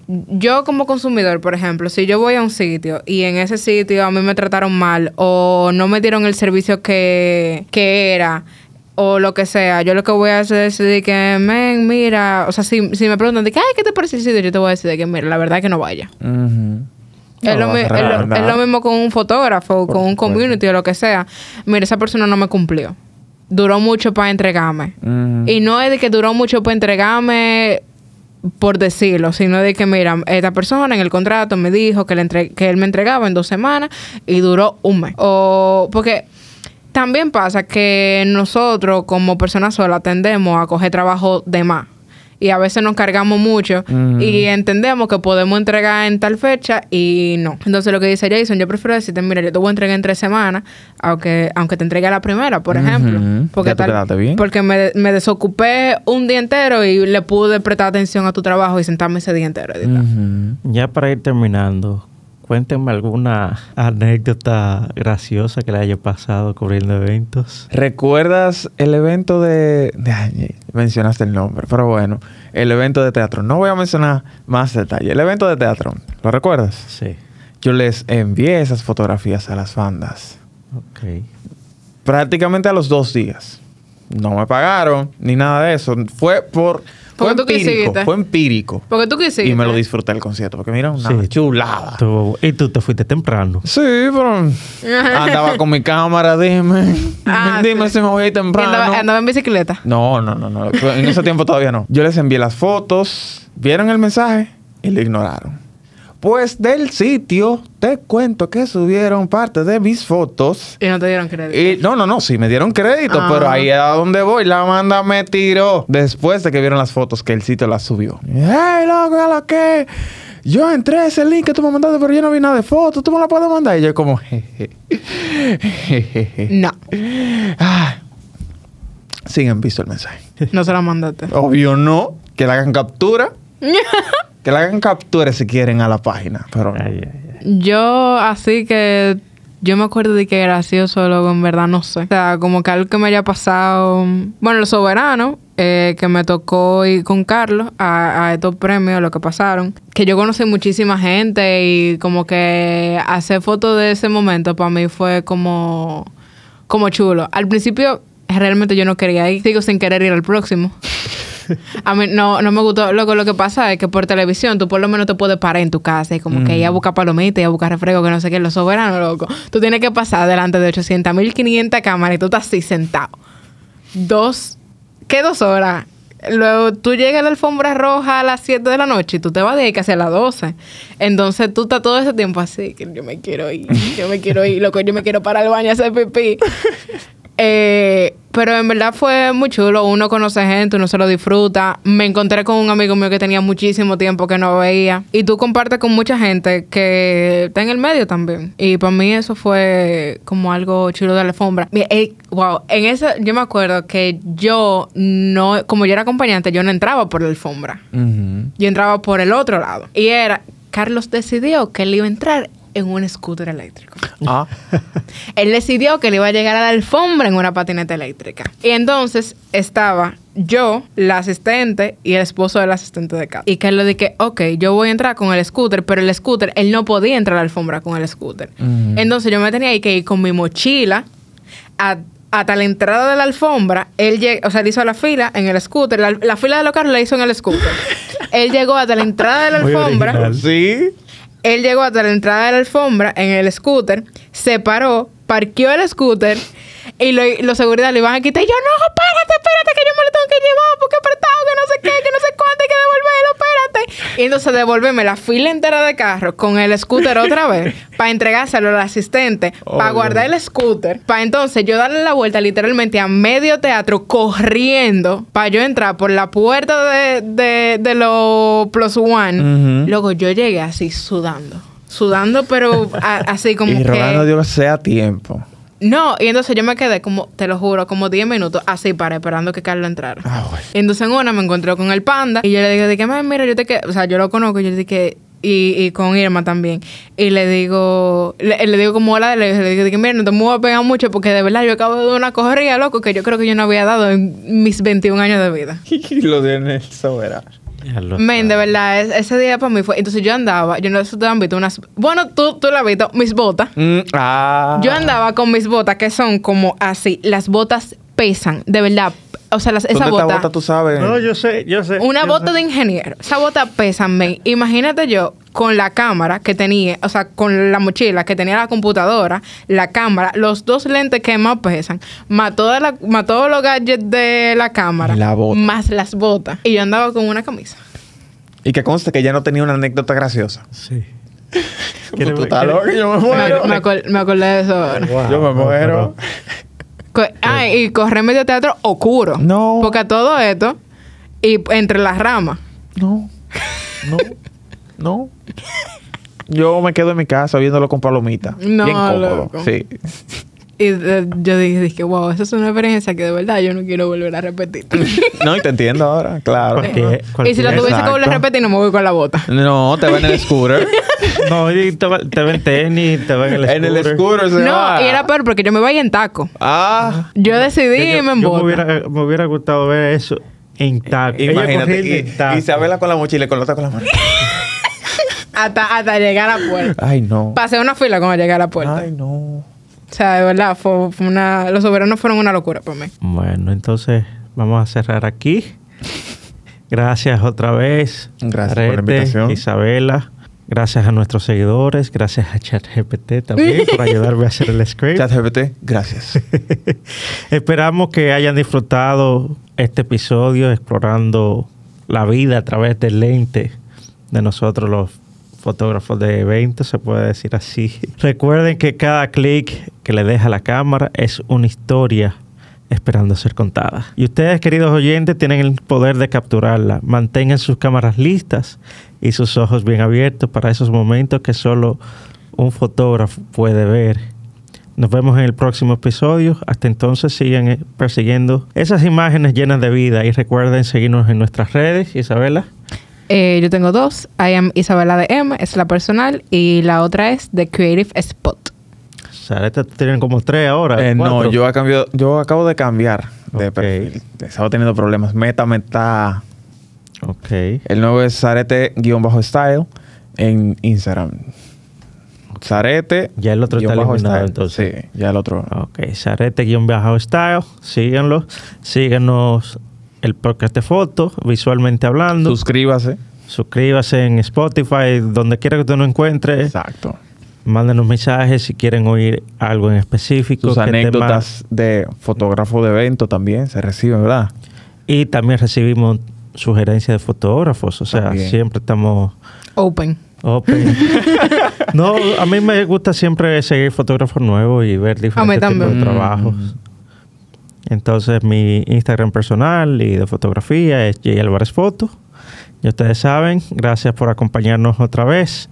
[SPEAKER 3] Yo como consumidor, por ejemplo, si yo voy a un sitio y en ese sitio a mí me trataron mal o no me dieron el servicio que, que era o lo que sea, yo lo que voy a hacer es decir que, men, mira, o sea, si, si me preguntan de que, ay, ¿qué te parece? Yo te voy a decir de que, mira, la verdad es que no vaya.
[SPEAKER 2] Ujú.
[SPEAKER 3] Es,
[SPEAKER 2] No
[SPEAKER 3] lo, mi- es lo-
[SPEAKER 2] nada.
[SPEAKER 3] es lo mismo con un fotógrafo,
[SPEAKER 2] Por
[SPEAKER 3] con un
[SPEAKER 2] supuesto.
[SPEAKER 3] community o lo que sea. Mira, esa persona no me cumplió. Duró mucho para entregarme. Y no es de que duró mucho para entregarme por decirlo, sino de que, mira, esta persona en el contrato me dijo que, le entre- que él me entregaba en dos semanas y duró un mes. O porque también pasa que nosotros como personas solas tendemos a coger trabajo de más. Y a veces nos cargamos mucho y entendemos que podemos entregar en tal fecha y no. Entonces lo que dice Jason, yo prefiero decirte, mira, yo te voy a entregar en tres semanas, aunque, aunque te entregue a la primera, por ejemplo. Porque,
[SPEAKER 2] Ya bien.
[SPEAKER 3] porque me, me desocupé un día entero y le pude prestar atención a tu trabajo y sentarme ese día entero.
[SPEAKER 2] Ujú.
[SPEAKER 1] Ya para ir terminando, cuéntenme alguna anécdota graciosa que le haya pasado cubriendo eventos.
[SPEAKER 2] ¿Recuerdas el evento de, ay, mencionaste el nombre, pero bueno, el evento de teatro. No voy a mencionar más detalle. El evento de teatro, ¿lo recuerdas?
[SPEAKER 1] Sí.
[SPEAKER 2] Yo les envié esas fotografías a las bandas.
[SPEAKER 1] Ok.
[SPEAKER 2] Prácticamente a los dos días. no me pagaron ni nada de eso. Fue por fue
[SPEAKER 3] tú
[SPEAKER 2] empírico,
[SPEAKER 3] quisiste.
[SPEAKER 2] fue empírico.
[SPEAKER 3] Porque tú quisiste.
[SPEAKER 2] Y me lo disfruté el concierto, porque mira, una
[SPEAKER 1] Sí.
[SPEAKER 2] chulada.
[SPEAKER 1] Y tú te fuiste temprano.
[SPEAKER 2] Sí, pero andaba con mi cámara, dime.
[SPEAKER 3] Ah,
[SPEAKER 2] dime
[SPEAKER 3] sí.
[SPEAKER 2] si me voy
[SPEAKER 3] Y andaba,
[SPEAKER 2] temprano.
[SPEAKER 3] andaba en bicicleta.
[SPEAKER 2] No, no, no, no. En ese tiempo todavía no. Yo les envié las fotos, vieron el mensaje y lo ignoraron. Pues del sitio te cuento que subieron parte de mis fotos.
[SPEAKER 3] Y no te dieron crédito.
[SPEAKER 2] Y no, no, no, sí me dieron crédito,
[SPEAKER 3] Ah.
[SPEAKER 2] pero ahí a donde voy, la banda me tiró después de que vieron las fotos que el sitio las subió. ¡Hey, loco, a lo que! Yo entré a ese link que tú me mandaste, pero yo no vi nada de fotos, tú me la puedes mandar. Y yo como, jeje. jejeje.
[SPEAKER 3] No,
[SPEAKER 2] Ah. Sí han visto el mensaje.
[SPEAKER 3] no se la mandaste.
[SPEAKER 2] Obvio no, que le hagan captura. que le hagan captura si quieren a la página, pero no.
[SPEAKER 1] Ay, ay, ay.
[SPEAKER 3] Yo, así que. Yo me acuerdo de que gracioso, luego en verdad no sé. O sea, como que algo que me haya pasado. Bueno, el soberano, eh, que me tocó ir con Carlos a, a estos premios, lo que pasaron. Que yo conocí muchísima gente y como que hacer fotos de ese momento para mí fue como. como chulo. Al principio, realmente yo no quería ir. Sigo sin querer ir al próximo. A mí no, no me gustó. Loco, lo que pasa es que por televisión tú por lo menos te puedes parar en tu casa y como que ir a buscar palomitas, ir a buscar refresco, que no sé qué, los soberanos, loco. Tú tienes que pasar delante de 800 mil 500 cámaras y tú estás así sentado. Dos, ¿qué dos horas? Luego tú llegas a la alfombra roja a las 7 de la noche y tú te vas de ahí casi a las 12. Entonces tú estás todo ese tiempo así, que yo me quiero ir, yo me quiero ir, loco, yo me quiero parar al baño a hacer pipí. Eh, pero en verdad fue muy chulo. Uno conoce gente, uno se lo disfruta. Me encontré con un amigo mío que tenía muchísimo tiempo que no veía. Y tú compartes con mucha gente que está en el medio también. Y para mí eso fue como algo chulo de la alfombra. Eh, wow, en eso yo me acuerdo que yo no, como yo era acompañante, yo no entraba por la alfombra. Yo entraba por el otro lado. Y era, Carlos decidió que él iba a entrar en un scooter eléctrico.
[SPEAKER 2] Ah.
[SPEAKER 3] Él decidió que le iba a llegar a la alfombra en una patineta eléctrica. Y entonces estaba yo, la asistente y el esposo del asistente de casa. Y que él le dije, ok, yo voy a entrar con el scooter, pero el scooter, él no podía entrar a la alfombra con el scooter.
[SPEAKER 2] Ujú.
[SPEAKER 3] Entonces yo me tenía que ir con mi mochila a- hasta la entrada de la alfombra. Él llegó, o sea, él hizo la fila en el scooter. La, la fila de los carros la hizo en el scooter. él llegó hasta la entrada de la
[SPEAKER 1] Muy
[SPEAKER 3] alfombra.
[SPEAKER 1] original.
[SPEAKER 2] Sí.
[SPEAKER 3] Él llegó hasta la entrada de la alfombra en el scooter, se paró, parqueó el scooter y lo- los seguridad le iban a quitar. Y yo, no, espérate, espérate, que yo me lo tengo que llevar porque apretado, que no sé qué, que no sé cuánto, hay que devolverlo, espérate. Y entonces devolverme la fila entera de carros con el scooter otra vez para entregárselo al asistente, para
[SPEAKER 2] Obvio.
[SPEAKER 3] guardar el scooter, para entonces yo darle la vuelta literalmente a medio teatro corriendo para yo entrar por la puerta de, de, de los Plus One. Luego yo llegué así sudando. Sudando, pero a- así como
[SPEAKER 2] y
[SPEAKER 3] que...
[SPEAKER 2] rogando Dios sea tiempo.
[SPEAKER 3] No, y entonces yo me quedé como, te lo juro, como 10 minutos así para esperando que Carlos entrara.
[SPEAKER 2] Ah, bueno.
[SPEAKER 3] Y entonces en una me encontré con el panda y yo le dije, de que, "Mami, mira, yo te que, o sea, yo lo conozco, y yo le dije, y, y con Irma también. Y le digo, le, le digo como hola, le, le digo, que, mira, no te me voy a pegar mucho porque de verdad yo acabo de dar una corrida, loco, que yo creo que yo no había dado en mis 21 años de vida.
[SPEAKER 2] Y lo tiene soberano.
[SPEAKER 3] Men, de verdad, es- ese día para mí fue. Entonces yo andaba, yo no sé si te han visto unas. Bueno, tú, tú la has visto, mis botas.
[SPEAKER 2] Mm, ah.
[SPEAKER 3] Yo andaba con mis botas que son como así. Las botas pesan, de verdad. O sea, las, esa
[SPEAKER 2] ¿Dónde
[SPEAKER 3] bota.
[SPEAKER 2] esta bota tú sabes?
[SPEAKER 1] No, yo sé, yo sé.
[SPEAKER 3] Una
[SPEAKER 1] yo
[SPEAKER 3] bota
[SPEAKER 1] sé.
[SPEAKER 3] de ingeniero. Esa bota pesa, men. Imagínate yo con la cámara que tenía, o sea, con la mochila que tenía la computadora, la cámara, los dos lentes que más pesan, más, toda la, más todos los gadgets de la cámara,
[SPEAKER 2] Y la bota.
[SPEAKER 3] más las botas. Y yo andaba con una camisa.
[SPEAKER 2] Y que conste que ya no tenía una anécdota graciosa.
[SPEAKER 1] Sí.
[SPEAKER 2] Tú estás loco, yo me muero.
[SPEAKER 3] me acor- me acordé de eso ahora.
[SPEAKER 1] Wow,
[SPEAKER 2] Yo me muero.
[SPEAKER 3] Co- Ah, y correr medio teatro oscuro.
[SPEAKER 2] No.
[SPEAKER 3] Porque a todo esto, y entre las ramas.
[SPEAKER 2] No. No. No. Yo me quedo en mi casa viéndolo con palomita.
[SPEAKER 3] No,
[SPEAKER 2] Bien cómodo.
[SPEAKER 3] loco.
[SPEAKER 2] Sí.
[SPEAKER 3] Y eh, yo dije, dije, wow, esa es una experiencia que de verdad yo no quiero volver a repetir.
[SPEAKER 2] No, y te entiendo ahora, claro.
[SPEAKER 1] Cualquier-
[SPEAKER 3] y si la tuviese que volver a repetir, no me voy con la bota.
[SPEAKER 2] No, te va en el scooter.
[SPEAKER 1] No, y te, va- te ven tenis, te ven el
[SPEAKER 2] en el
[SPEAKER 1] scooter.
[SPEAKER 2] scooter se
[SPEAKER 3] No,
[SPEAKER 2] va.
[SPEAKER 3] y era peor porque yo me ir en taco.
[SPEAKER 2] Ah.
[SPEAKER 3] Yo decidí
[SPEAKER 1] Yo-
[SPEAKER 3] irme en
[SPEAKER 1] yo me hubiera, me hubiera gustado ver eso en taco. Ella
[SPEAKER 2] Imagínate. Y,
[SPEAKER 1] en taco.
[SPEAKER 2] Isabela con la mochila y con la otra con la mano.
[SPEAKER 3] Hasta, hasta llegar a la puerta.
[SPEAKER 2] Ay, no.
[SPEAKER 3] Pasé una fila cuando llegué a la puerta.
[SPEAKER 2] Ay, no.
[SPEAKER 3] O sea, de verdad, fue, fue una, los soberanos fueron una locura para mí.
[SPEAKER 1] Bueno, entonces vamos a cerrar aquí. Gracias otra vez.
[SPEAKER 2] Gracias por la invitación.
[SPEAKER 1] Isabela. Gracias a nuestros seguidores. Gracias a ChatGPT también por ayudarme a hacer el script.
[SPEAKER 2] ChatGPT, gracias.
[SPEAKER 1] Esperamos que hayan disfrutado este episodio explorando la vida a través del lente de nosotros los fotógrafos de eventos, se puede decir así. Recuerden que cada clic que le deja la cámara es una historia esperando ser contada. Y ustedes, queridos oyentes, tienen el poder de capturarla. Mantengan sus cámaras listas y sus ojos bien abiertos para esos momentos que solo un fotógrafo puede ver. Nos vemos en el próximo episodio. Hasta entonces sigan eh, persiguiendo esas imágenes llenas de vida y recuerden seguirnos en nuestras redes. Isabela.
[SPEAKER 3] Eh, yo tengo dos. I am Isabela de M, es la personal, y la otra es The Creative Spot.
[SPEAKER 1] Sareta tienen como tres ahora.
[SPEAKER 2] Eh, no, yo, cambiado- yo acabo de cambiar de
[SPEAKER 1] Ok.
[SPEAKER 2] perfil. Estaba teniendo problemas. Meta me está...
[SPEAKER 1] Ok.
[SPEAKER 2] El nuevo es Zarete-Style en Instagram. Zarete.
[SPEAKER 1] Ya el otro está
[SPEAKER 2] guion bajo
[SPEAKER 1] eliminado,
[SPEAKER 2] style.
[SPEAKER 1] entonces.
[SPEAKER 2] Sí, ya el otro.
[SPEAKER 1] Ok. Sarete-style. Síganlo. Síganos el podcast de fotos, visualmente hablando.
[SPEAKER 2] Suscríbase.
[SPEAKER 1] Suscríbase en Spotify, donde quiera que usted nos encuentre.
[SPEAKER 2] Exacto.
[SPEAKER 1] Mándenos mensajes si quieren oír algo en específico.
[SPEAKER 2] Sus anécdotas de fotógrafo de evento también se reciben, ¿verdad?
[SPEAKER 1] Y también recibimos sugerencias de fotógrafos. O sea,
[SPEAKER 2] También.
[SPEAKER 1] siempre estamos
[SPEAKER 3] Open.
[SPEAKER 1] open. no, a mí me gusta siempre seguir fotógrafos nuevos y ver diferentes tipos de trabajos.
[SPEAKER 2] Mm.
[SPEAKER 1] Entonces, mi Instagram personal y de fotografía es J. Álvarez Foto. Y ustedes saben, gracias por acompañarnos otra vez.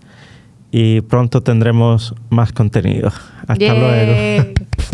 [SPEAKER 1] Y pronto tendremos más contenido. Hasta luego.